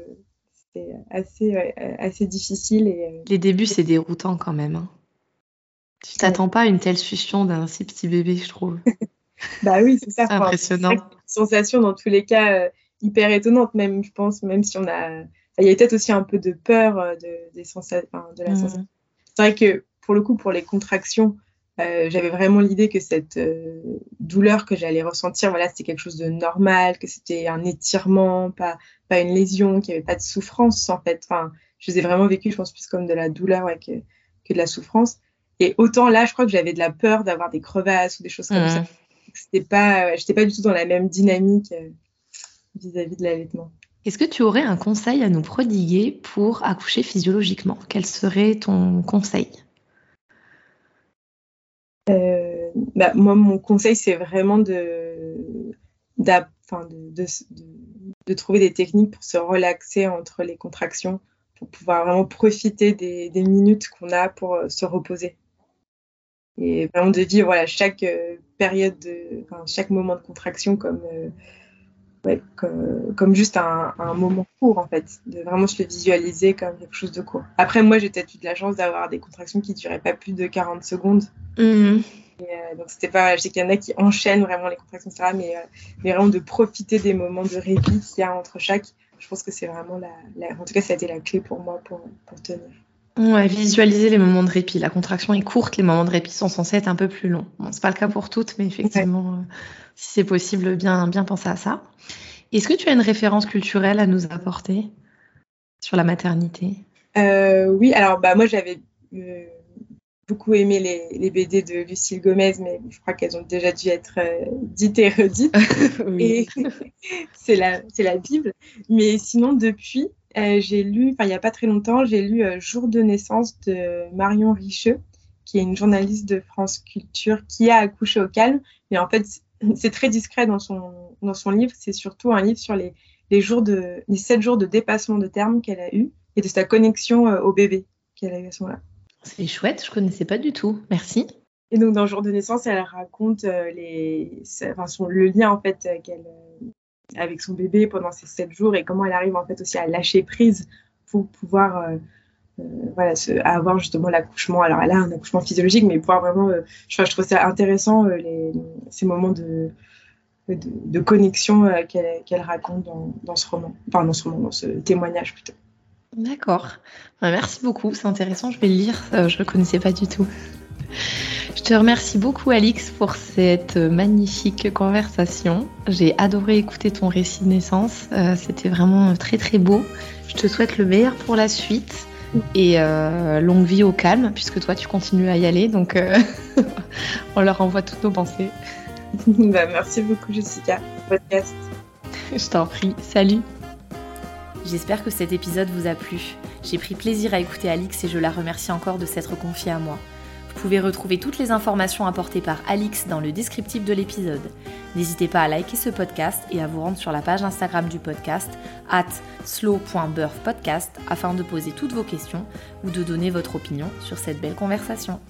c'était assez, assez difficile. Et... Euh, les débuts, c'est déroutant quand même. Hein. Tu t'attends pas à une telle fusion d'un si petit bébé, je trouve. bah oui, c'est ça. C'est impressionnant. Une sensation, dans tous les cas, hyper étonnante, même, je pense, même si on a il y avait peut-être aussi un peu de peur euh, de, des de la mmh. sensation. C'est vrai que pour le coup, pour les contractions, euh, j'avais vraiment l'idée que cette euh, douleur que j'allais ressentir, voilà, c'était quelque chose de normal, que c'était un étirement, pas, pas une lésion, qu'il n'y avait pas de souffrance en fait. Enfin, je les ai vraiment vécu, je pense, plus comme de la douleur ouais, que, que, de la souffrance. Et autant là, je crois que j'avais de la peur d'avoir des crevasses ou des choses comme ça. Mmh. C'était pas, j'étais pas du tout dans la même dynamique vis-à-vis -vis de l'allaitement. Est-ce que tu aurais un conseil à nous prodiguer pour accoucher physiologiquement? Quel serait ton conseil? Euh, bah, Moi, mon conseil, c'est vraiment de, trouver des techniques pour se relaxer entre les contractions, pour pouvoir vraiment profiter des, minutes qu'on a pour euh, se reposer. Et vraiment de vivre chaque euh, période, de, chaque moment de contraction comme ouais, comme, juste un, moment court en fait, de vraiment se le visualiser comme quelque chose de court. Après, moi, j'ai peut-être eu de la chance d'avoir des contractions qui duraient pas plus de 40 secondes. Mmh. Euh, donc c'était pas, je sais qu'il y en a qui enchaînent vraiment les contractions, etc. Mais, euh, mais vraiment de profiter des moments de répit qu'il y a entre chaque. Je pense que c'est vraiment la, en tout cas, ça a été la clé pour moi pour, pour tenir. Ouais, visualiser les moments de répit. La contraction est courte, les moments de répit sont censés être un peu plus longs. Bon, c'est pas le cas pour toutes, mais effectivement, euh, si c'est possible, bien, bien penser à ça. Est-ce que tu as une référence culturelle à nous apporter sur la maternité? Euh, Oui, alors bah, moi j'avais euh, beaucoup aimé les, BD de Lucille Gomez, mais je crois qu'elles ont déjà dû être dites et redites. c'est la, la Bible. Mais sinon, depuis, j'ai lu, enfin il n'y a pas très longtemps, j'ai lu Jour de naissance de Marion Richeux, qui est une journaliste de France Culture qui a accouché au calme. Mais en fait, c'est très discret dans son, dans son livre. C'est surtout un livre sur les, les, jours de, les 7 jours de dépassement de terme qu'elle a eu et de sa connexion euh, au bébé qu'elle a eu à ce moment-là. C'est chouette, je connaissais pas du tout. Merci. Et donc, dans jour de naissance, elle raconte euh, les, enfin, son, le lien en fait euh, qu'elle avec son bébé pendant ces 7 jours et comment elle arrive en fait aussi à lâcher prise pour pouvoir euh, voilà, à avoir justement l'accouchement. Alors là, un accouchement physiologique, mais pouvoir vraiment, euh, je, trouve ça intéressant euh, ces moments de, de, connexion qu'elle raconte dans, ce roman, enfin dans ce roman, dans ce témoignage plutôt. D'accord. Bah, merci beaucoup, c'est intéressant. Je vais le lire. je le connaissais pas du tout. Je te remercie beaucoup Alix pour cette magnifique conversation. J'ai adoré écouter ton récit de naissance. Euh, c'était vraiment très très beau. Je te souhaite le meilleur pour la suite et euh, longue vie au calme puisque toi tu continues à y aller. Donc euh, on leur envoie toutes nos pensées. Bah, merci beaucoup Jessica podcast. Je t'en prie. Salut. J'espère que cet épisode vous a plu. J'ai pris plaisir à écouter Alix et je la remercie encore de s'être confiée à moi. Vous pouvez retrouver toutes les informations apportées par Alix dans le descriptif de l'épisode. N'hésitez pas à liker ce podcast et à vous rendre sur la page Instagram du podcast at slow.birthpodcast afin de poser toutes vos questions ou de donner votre opinion sur cette belle conversation.